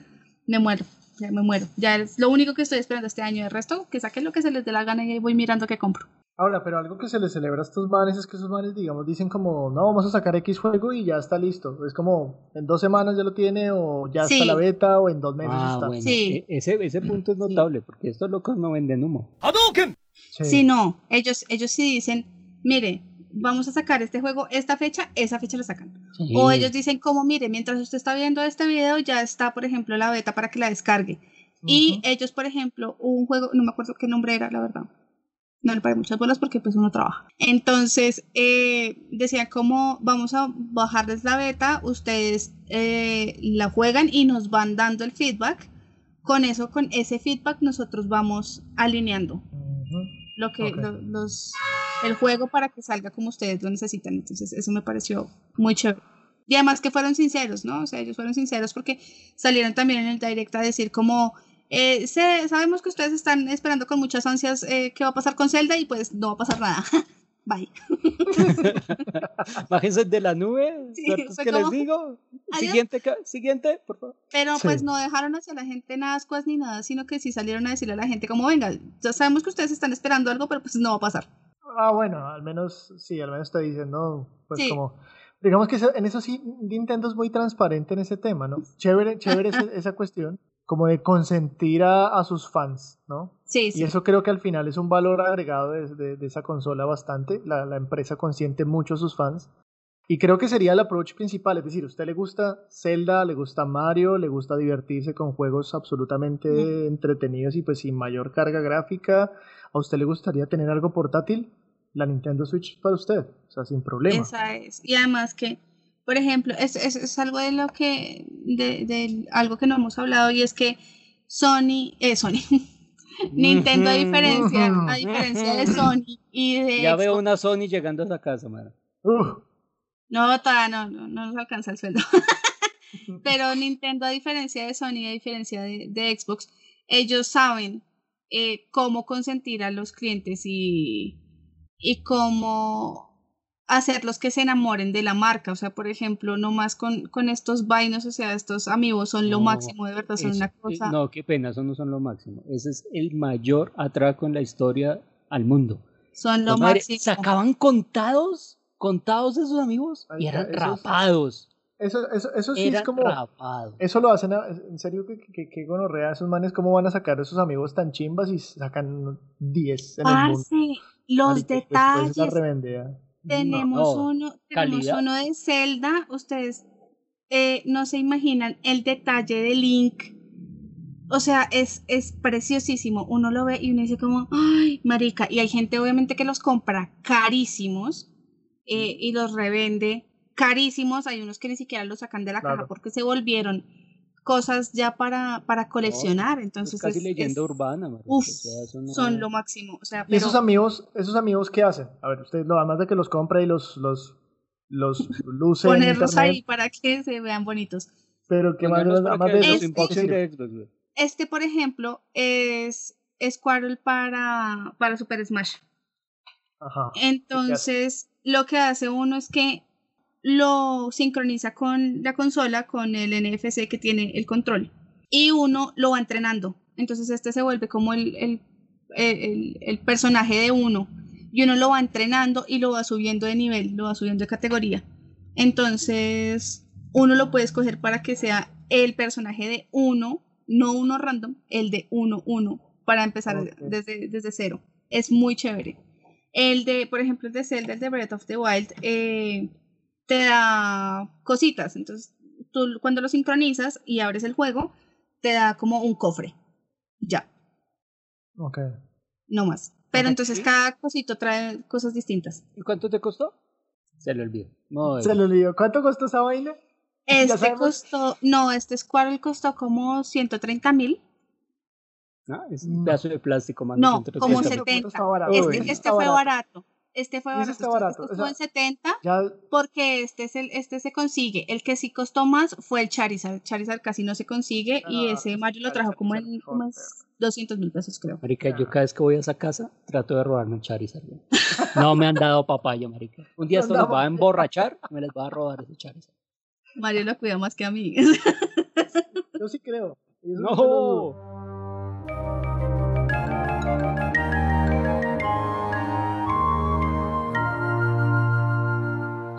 me muero ya me muero. Ya es lo único que estoy esperando este año. El resto, que saquen lo que se les dé la gana y voy mirando qué compro.
Ahora, pero algo que se les celebra a estos manes es que esos manes, digamos, dicen como, no, vamos a sacar X juego y ya está listo. Es como, en dos semanas ya lo tiene, o ya está la beta, o en dos meses ah, está.
Sí. E-, ese, ese punto es notable, porque estos locos no venden humo.
Sí. sí, no, ellos, ellos sí dicen, mire, vamos a sacar este juego esta fecha, esa fecha lo sacan. O ellos dicen como, mire, mientras usted está viendo este video, ya está, por ejemplo, la beta para que la descargue. Y ellos, por ejemplo, un juego, no me acuerdo qué nombre era, la verdad no le paré muchas bolas porque pues uno trabaja. Entonces eh, decían como vamos a bajarles la beta, ustedes eh, la juegan y nos van dando el feedback. Con eso, con ese feedback nosotros vamos alineando lo que los el juego para que salga como ustedes lo necesitan. Entonces eso me pareció muy chévere. Y además que fueron sinceros, ¿no? O sea, ellos fueron sinceros porque salieron también en el direct a decir como eh, sabemos que ustedes están esperando con muchas ansias eh, qué va a pasar con Zelda y pues no va a pasar nada. Bye.
Bájense de la nube. Sí, ¿Qué les digo? Siguiente, siguiente, por favor.
Pero pues no dejaron hacia la gente nada ascuas ni nada, sino que sí salieron a decirle a la gente como, venga, ya sabemos que ustedes están esperando algo, pero pues no va a pasar.
Ah, bueno, al menos, sí, al menos estoy diciendo, pues como, digamos que en eso sí, Nintendo es muy transparente en ese tema, ¿no? Chévere, chévere esa cuestión como de consentir a, sus fans, ¿no?
Sí,
sí. Y eso creo que al final es un valor agregado de, de, esa consola bastante. La, la, empresa consiente mucho a sus fans. Y creo que sería el approach principal, es decir, a usted le gusta Zelda, le gusta Mario, le gusta divertirse con juegos absolutamente entretenidos y pues sin mayor carga gráfica. ¿A usted le gustaría tener algo portátil? La Nintendo Switch para usted, o sea, sin problema.
Esa es. Y además que por ejemplo, es, es, es algo de lo que, de, de, algo que no hemos hablado y es que Sony, eh, Sony, Nintendo a diferencia, a diferencia de Sony y de
Ya veo una Sony llegando a esa casa, Mara.
No, todavía no, no, nos alcanza el sueldo. Pero Nintendo, a diferencia de Sony, a diferencia de, de Xbox, ellos saben eh, cómo consentir a los clientes y, y cómo hacerlos que se enamoren de la marca. O sea, por ejemplo, no más con, con estos vainos, o sea, estos amigos son lo máximo, de verdad, son una cosa.
No, qué pena, eso no son lo máximo. Ese es el mayor atraco en la historia al mundo.
Son lo máximo.
Sacaban contados, contados de sus amigos y eran rapados.
Eso, eso, eso sí es como. Eso lo hacen, en serio, que, que, que gonorrea esos manes, ¿cómo van a sacar a esos amigos tan chimbas y sacan 10 en el mundo?
Los detalles. Tenemos uno, tenemos uno de Zelda. Ustedes eh, no se imaginan el detalle de Link. O sea, es, es preciosísimo. Uno lo ve y uno dice como, ay, marica. Y hay gente obviamente que los compra carísimos eh, y los revende carísimos. Hay unos que ni siquiera los sacan de la caja porque se volvieron cosas ya para, para coleccionar. Entonces
es casi leyenda urbana.
Uf, son lo máximo. O sea,
¿Y esos amigos, esos amigos qué hacen? A ver, usted lo además de que los compra y los, los, los luce.
Ponerlos ahí para que se vean bonitos.
Pero qué más, además de
este, este, por ejemplo, es Squirrel para, para Super Smash.
Ajá.
Entonces, lo que hace uno es que lo sincroniza con la consola, con el NFC que tiene el control. Y uno lo va entrenando. Entonces este se vuelve como el, el, el, personaje de uno. Y uno lo va entrenando y lo va subiendo de nivel, lo va subiendo de categoría. Entonces uno lo puede escoger para que sea el personaje de uno, no uno random, el de uno, uno, para empezar desde, desde cero. Es muy chévere. El de, por ejemplo, el de Zelda, el de Breath of the Wild, eh, te da cositas. Entonces, tú cuando lo sincronizas y abres el juego, te da como un cofre. Ya.
Ok.
No más. Pero entonces cada cosito trae cosas distintas.
¿Y cuánto te costó? Se le olvidó.
Se le olvidó. ¿Cuánto costó esa vaina?
Este costó, no, este Squirrel costó como 130 mil.
Ah, es un pedazo de plástico más.
No, como 70. Este, este fue barato. Este fue barato. Este barato. costó en 70 porque este, es el, este se consigue. El que sí costó más fue el Charizard. Charizard casi no se consigue y ese Mario lo trajo como en como 200 mil pesos, creo.
Marica, yo cada vez que voy a esa casa trato de robarme un Charizard. No me han dado papaya, marica. Un día esto los va a emborrachar y me les va a robar ese Charizard.
Mario lo cuida más que a mí.
Yo sí creo.
no.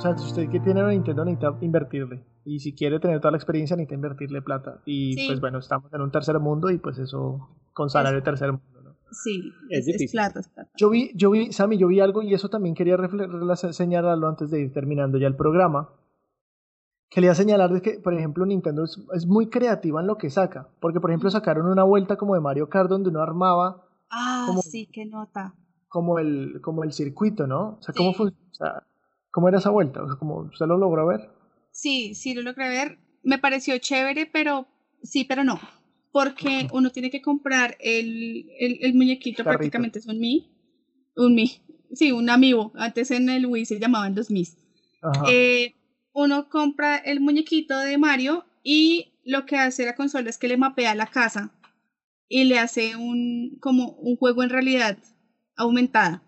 Sea, si usted que tiene Nintendo necesita invertirle. Y si quiere tener toda la experiencia necesita invertirle plata. Y pues bueno, estamos en un tercer mundo y pues eso con salario de tercer mundo. ¿no?
Sí, es, es, plata,
Yo vi, yo vi, Sammy, yo vi algo y eso también quería señalarlo antes de ir terminando ya el programa. Quería señalar de que, por ejemplo, Nintendo es, muy creativa en lo que saca. Porque, por ejemplo, sacaron una vuelta como de Mario Kart donde uno armaba.
Ah, sí, qué nota.
Como el, como el circuito, ¿no? O sea, ¿cómo fue? O sea, ¿Cómo era esa vuelta? O sea, ¿cómo, ¿Usted lo logró ver?
Sí, sí lo logré ver. Me pareció chévere, pero sí, pero no. Porque uno tiene que comprar el, el, muñequito, prácticamente es un Mi. Un Mi. Sí, un amigo. Antes en el Wii se llamaban los Mis. Eh, uno compra el muñequito de Mario y lo que hace la consola es que le mapea la casa y le hace un como un juego en realidad aumentada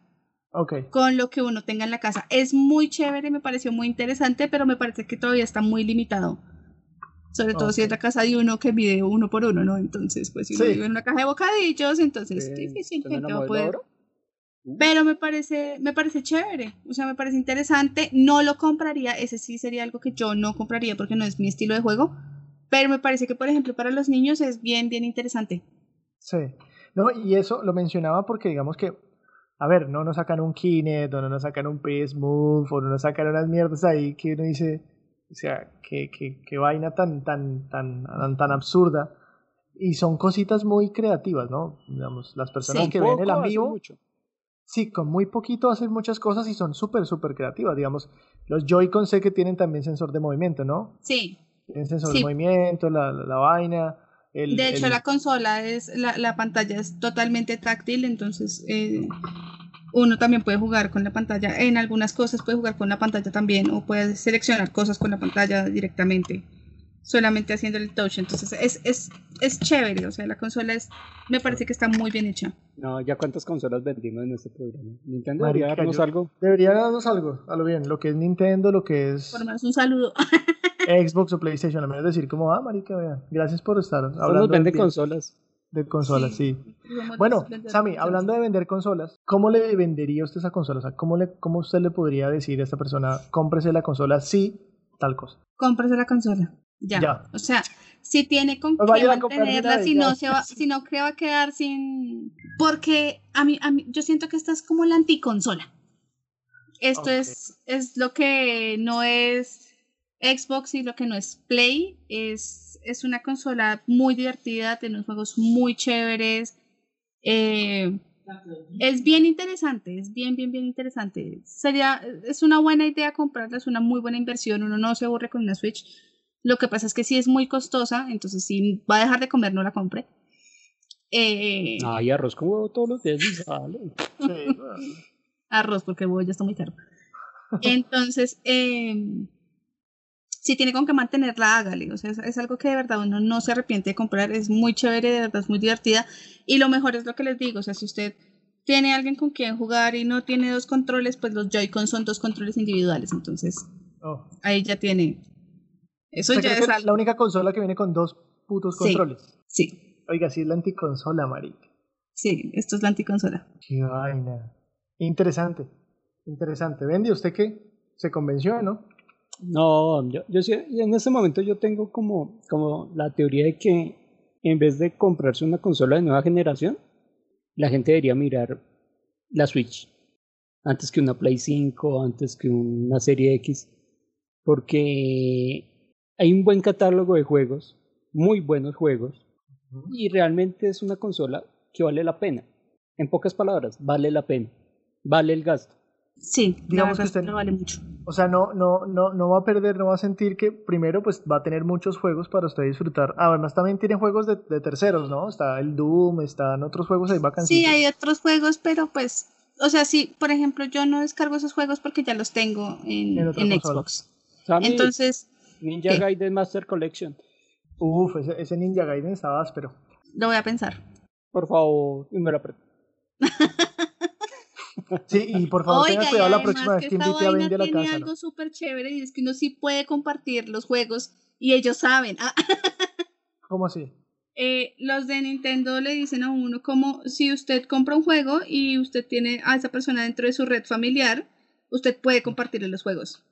con lo que uno tenga en la casa. Es muy chévere, me pareció muy interesante, pero me parece que todavía está muy limitado. Sobre todo si es la casa de uno que mide uno por uno, ¿no? Entonces, pues si uno vive en una caja de bocadillos, entonces es difícil que va a poder. Uh. Pero me parece, me parece chévere, o sea, me parece interesante. No lo compraría, ese sí sería algo que yo no compraría porque no es mi estilo de juego. Pero me parece que, por ejemplo, para los niños es bien, bien interesante.
Sí. No, y eso lo mencionaba porque digamos que a ver, no nos sacan un Kinect, o no nos sacan un PS Move, o no nos sacan unas mierdas ahí que uno dice, o sea, qué, qué, vaina tan, tan, tan, tan, absurda. Y son cositas muy creativas, ¿no? Digamos, las personas que ven el amigo. Sí, con muy poquito hacen muchas cosas y son súper, súper creativas. Digamos, los Joy-Con sé que tienen también sensor de movimiento, ¿no?
Sí.
Tienen sensor de movimiento, la, la, vaina.
De hecho, la consola es, la, la, pantalla es totalmente táctil, entonces eh, uno también puede jugar con la pantalla. En algunas cosas puede jugar con la pantalla también o puede seleccionar cosas con la pantalla directamente, solamente haciendo el touch. Entonces es, es, es chévere, o sea, la consola es, me parece que está muy bien hecha.
No, ya cuántas consolas vendimos en este programa. Nintendo debería darnos algo.
Debería darnos algo, a lo bien, lo que es Nintendo, lo que es...
Por más un saludo.
Xbox o PlayStation, a menos decir como, ah, marica, vea, gracias por estar
hablando. Nos vende consolas.
De consolas, sí. Bueno, Sammy, hablando de vender consolas, ¿cómo le vendería usted esa consola? O sea, ¿cómo, le, ¿cómo usted le podría decir a esta persona, cómprese la consola sí, tal cosa?
Cómprese la consola. Ya. O sea, si tiene con pues qué mantenerla, si no, se va, si no, va a quedar sin... Porque a mí, a mí, yo siento que esta es como la anticonsola. Esto es, es lo que no es Xbox y lo que no es Play, es es una consola muy divertida, tiene unos juegos muy chéveres. Eh, es bien interesante, es bien, bien, bien interesante. Sería, es una buena idea comprarla, es una muy buena inversión, uno no se aburre con una Switch. Lo que pasa es que si es muy costosa, entonces si va a dejar de comer, no la compre.
Eh, Ay, arroz con huevo todos los días
arroz, porque huevo ya está muy caro. Entonces, eh, si tiene con qué mantenerla, hágale. O sea, es, algo que de verdad uno no se arrepiente de comprar. Es muy chévere, de verdad es muy divertida. Y lo mejor es lo que les digo. O sea, si usted tiene alguien con quien jugar y no tiene dos controles, pues los Joy-Con son dos controles individuales. Entonces, oh. ahí ya tiene. Eso ya es
la única consola que viene con dos putos controles.
Sí.
Oiga, sí es la anticonsola, marica.
Sí, esto es la anticonsola.
Qué vaina. Interesante. Interesante. Vendi, ¿usted qué? Se convenció, ¿no?
No, yo, yo en este momento yo tengo como, como la teoría de que en vez de comprarse una consola de nueva generación, la gente debería mirar la Switch antes que una Play 5, antes que una serie X, porque hay un buen catálogo de juegos, muy buenos juegos, y realmente es una consola que vale la pena. En pocas palabras, vale la pena, vale el gasto.
Sí, digamos que no vale mucho.
O sea, no, no, no, no va a perder, no va a sentir que primero pues va a tener muchos juegos para usted disfrutar. Además también tiene juegos de, terceros, ¿no? Está el Doom, están otros juegos ahí vacantes.
Sí, hay otros juegos, pero pues, o sea, sí, por ejemplo, yo no descargo esos juegos porque ya los tengo en, en, Xbox. Entonces...
Ninja Gaiden Master Collection.
Uf, ese, ese Ninja Gaiden estaba áspero.
Lo voy a pensar.
Por favor, y me lo
Sí, y por favor tenga cuidado la próxima vez que invite a vender la casa. Tiene
algo súper chévere y es que uno sí puede compartir los juegos y ellos saben. Ah.
¿Cómo así?
Eh, los de Nintendo le dicen a uno como si usted compra un juego y usted tiene a esa persona dentro de su red familiar, usted puede compartirle los juegos.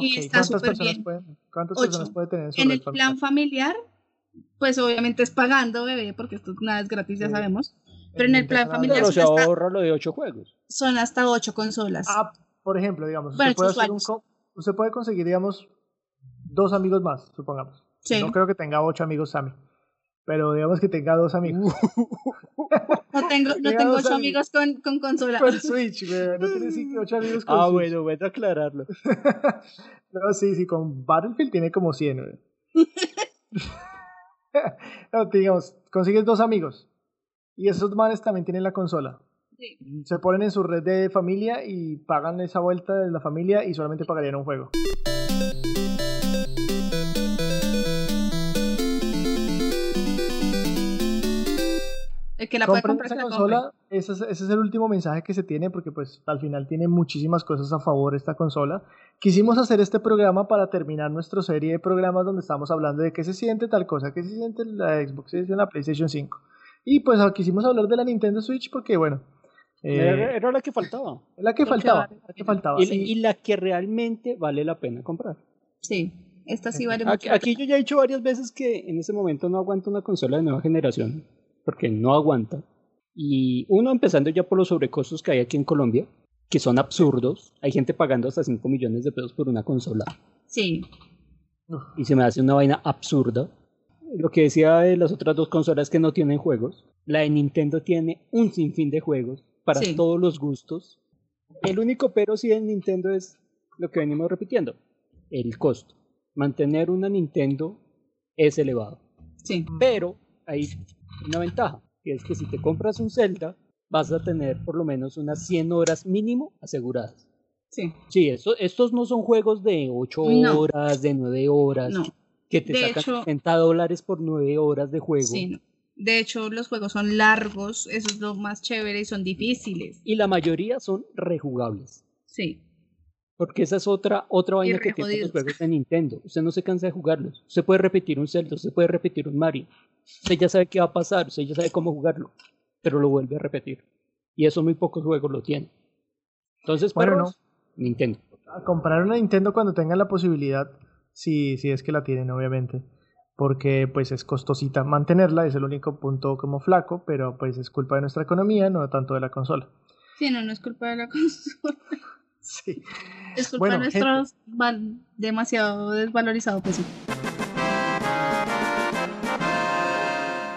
Y está súper bien. ¿Cuántas personas puede tener en su
En el plan familiar, pues obviamente es pagando, bebé, porque esto nada es gratis, ya sabemos. Pero en el plan familiar.
Pero se ahorra lo de ocho juegos.
Son hasta ocho consolas.
Ah, por ejemplo, digamos, usted, puede hacer un, usted puede conseguir, digamos, dos amigos más, supongamos. Sí. No creo que tenga ocho amigos Sammy. Pero digamos que tenga dos amigos.
no tengo, no tengo ocho amigos, con, con consola.
Con Switch, güey. No tiene ocho amigos con
ah,
Switch. Ah,
bueno, voy a aclararlo.
no, sí, sí, con Battlefield tiene como 100, güey. no, digamos, consigues dos amigos. Y esos manes también tienen la consola. Se ponen en su red de familia y pagan esa vuelta de la familia y solamente pagarían un juego.
El que la puede comprar esa
consola, ese es, ese es, el último mensaje que se tiene porque pues al final tiene muchísimas cosas a favor esta consola. Quisimos hacer este programa para terminar nuestra serie de programas donde estamos hablando de qué se siente tal cosa, qué se siente la Xbox, qué se siente la PlayStation 5. Y pues quisimos hablar de la Nintendo Switch porque, bueno.
Eh, era, la que faltaba.
La que faltaba. La que faltaba
y, la que realmente vale la pena comprar.
Sí, esta sí vale
aquí, mucho. Aquí yo ya he dicho varias veces que en ese momento no aguanta una consola de nueva generación. Porque no aguanta. Y uno, empezando ya por los sobrecostos que hay aquí en Colombia, que son absurdos. Hay gente pagando hasta 5 millones de pesos por una consola.
Sí.
Y se me hace una vaina absurda lo que decía de las otras dos consolas que no tienen juegos, la de Nintendo tiene un sinfín de juegos para todos los gustos. El único pero sí de Nintendo es lo que venimos repitiendo, el costo. Mantener una Nintendo es elevado.
Sí.
Pero hay una ventaja, que es que si te compras un Zelda, vas a tener por lo menos unas 100 horas mínimo aseguradas.
Sí.
Sí, estos no son juegos de 8 horas, de 9 horas. No que te de sacan 60 dólares por 9 horas de juego.
Sí, De hecho, los juegos son largos, eso es lo más chévere y son difíciles.
Y la mayoría son rejugables.
Sí.
Porque esa es otra, otra vaina que tienen los juegos de Nintendo. Usted no se cansa de jugarlos. Usted puede repetir un Zelda, usted puede repetir un Mario. Usted ya sabe qué va a pasar, usted ya sabe cómo jugarlo. Pero lo vuelve a repetir. Y eso muy pocos juegos lo tienen. Entonces, bueno, Nintendo.
A comprar una Nintendo cuando tenga la posibilidad Sí, sí es que la tienen, obviamente. Porque pues es costosita mantenerla, es el único punto como flaco, pero pues es culpa de nuestra economía, no tanto de la consola.
Sí, no, no es culpa de la consola.
Sí.
Es culpa de nuestros demasiado desvalorizado peso.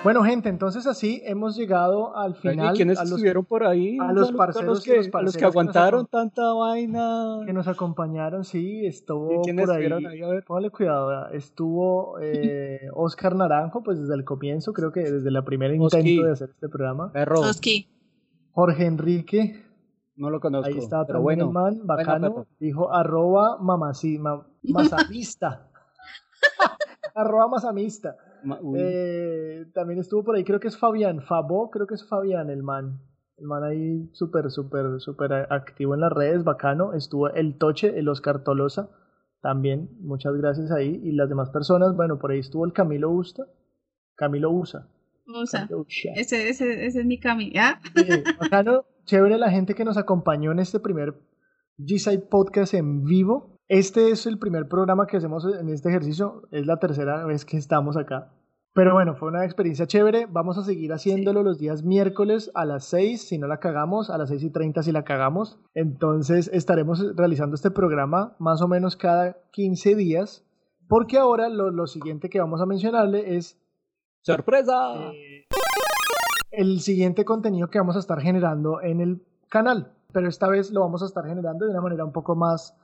Bueno, gente, entonces así hemos llegado al final.
¿Y quiénes estuvieron por ahí?
A los parceros,
que, los, que aguantaron tanta vaina.
Que nos acompañaron, sí, estuvo por ahí. ahí a ver. Póngale cuidado, estuvo eh, Oscar Naranjo, pues desde el comienzo, creo que desde la primera intento de hacer este programa. Jorge Enrique.
No lo conozco.
Ahí está pero bueno, man, bacano. dijo arroba mamasi, masamista. arroba masamista. Eh, también estuvo por ahí, creo que es Fabián, Fabo, creo que es Fabián el man. El man ahí súper, súper, súper activo en las redes, bacano. Estuvo el Toche, el Oscar Tolosa, también, muchas gracias ahí. Y las demás personas, bueno, por ahí estuvo el Camilo Usta, Camilo Usa.
Usa. Ese, ese, ese, es mi Cami, ¿ah?
bacano, chévere la gente que nos acompañó en este primer G-Side Podcast en vivo. Este es el primer programa que hacemos en este ejercicio, es la tercera vez que estamos acá. Pero bueno, fue una experiencia chévere. Vamos a seguir haciéndolo los días miércoles a las 6, si no la cagamos, a las 6 y 30 si la cagamos. Entonces estaremos realizando este programa más o menos cada 15 días, porque ahora lo, siguiente que vamos a mencionarle es...
¡Sorpresa!
Eh, el siguiente contenido que vamos a estar generando en el canal, pero esta vez lo vamos a estar generando de una manera un poco más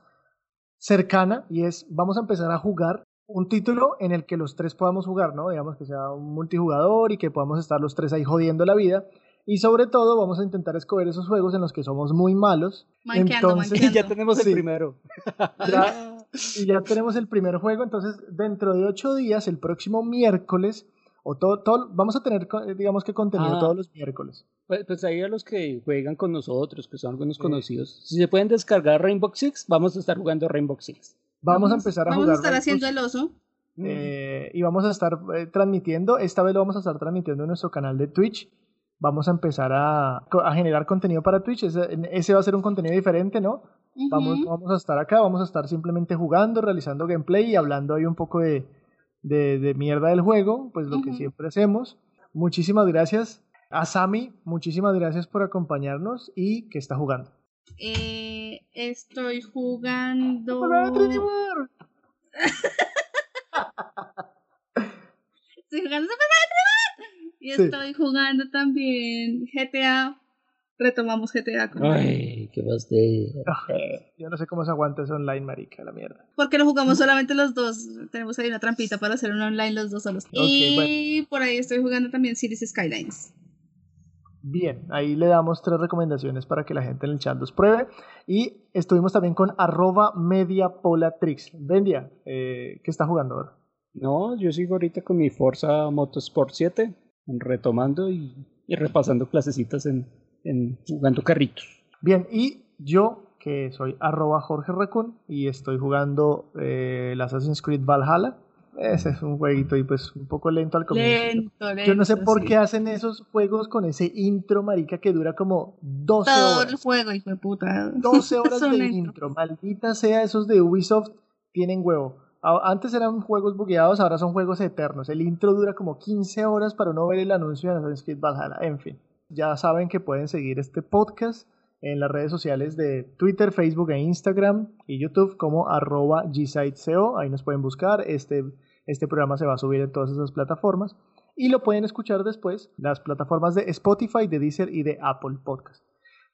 cercana y es vamos a empezar a jugar un título en el que los tres podamos jugar, ¿no? Digamos que sea un multijugador y que podamos estar los tres ahí jodiendo la vida. Y sobre todo vamos a intentar escoger esos juegos en los que somos muy malos.
entonces, ya tenemos el primero.
y ya tenemos el primer juego. Entonces, dentro de ocho días, el próximo miércoles, o todo, todo vamos a tener, digamos que contenido ah. todos los miércoles.
Pues, pues, ahí a los que juegan con nosotros, que son algunos conocidos, si se pueden descargar Rainbow Six, vamos a estar jugando Rainbow Six.
Vamos, a empezar a jugar.
Vamos a estar haciendo el oso.
Eh, y vamos a estar eh, transmitiendo, esta vez lo vamos a estar transmitiendo en nuestro canal de Twitch. Vamos a empezar a, a generar contenido para Twitch. Ese, va a ser un contenido diferente, ¿no? vamos, vamos a estar acá, vamos a estar simplemente jugando, realizando gameplay y hablando ahí un poco de, de, mierda del juego, pues lo que siempre hacemos. Muchísimas gracias a Sami, muchísimas gracias por acompañarnos y que está jugando.
Eh, estoy jugando. estoy jugando Y estoy jugando también GTA. Retomamos GTA
con Ay, qué más de.
yo no sé cómo se aguanta eso online, marica, la mierda.
Porque lo jugamos solamente los dos. Tenemos ahí una trampita para hacer un online los dos solos. y por ahí estoy jugando también Cities Skylines.
Bien, ahí le damos tres recomendaciones para que la gente en el chat los pruebe. Y estuvimos también con arroba mediapolatrix. Vendia, eh, ¿qué está jugando ahora?
No, yo sigo ahorita con mi Forza Motorsport 7, retomando y, repasando clasecitas en, en, jugando carritos.
Bien, y yo, que soy arroba Jorge Recun, y estoy jugando eh, el Assassin's Creed Valhalla. Ese es un jueguito y pues un poco lento al comienzo. Lento, lento, Yo no sé por qué hacen esos juegos con ese intro, marica, que dura como 12
Todo
horas.
el juego, hijo de puta.
12 horas de intro. Maldita sea, esos de Ubisoft tienen huevo. Antes eran juegos bugueados, ahora son juegos eternos. El intro dura como 15 horas para no ver el anuncio de Assassin's Creed Valhalla. En fin, ya saben que pueden seguir este podcast en las redes sociales de Twitter, Facebook e Instagram y YouTube como arroba gsiteseo. Ahí nos pueden buscar. Este este programa se va a subir en todas esas plataformas y lo pueden escuchar después las plataformas de Spotify, de Deezer y de Apple Podcast.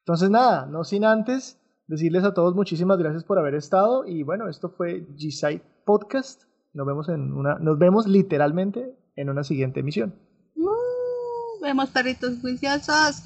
Entonces nada, no sin antes decirles a todos muchísimas gracias por haber estado y bueno, esto fue G-Site Podcast. Nos vemos en una nos vemos literalmente en una siguiente emisión.
Vemos perritos juiciosos.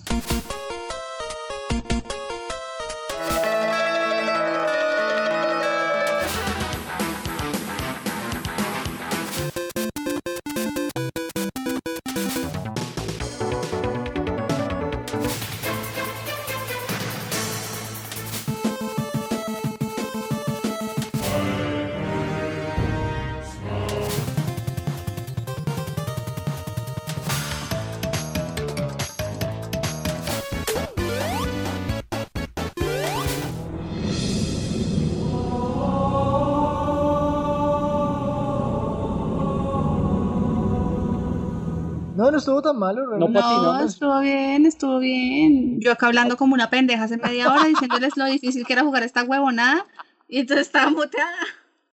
Estuvo tan malo,
No, no, estuvo bien, estuvo bien. Yo acá hablando como una pendeja hace media hora diciéndoles lo difícil que era jugar esta huevonada y entonces estaba muteada.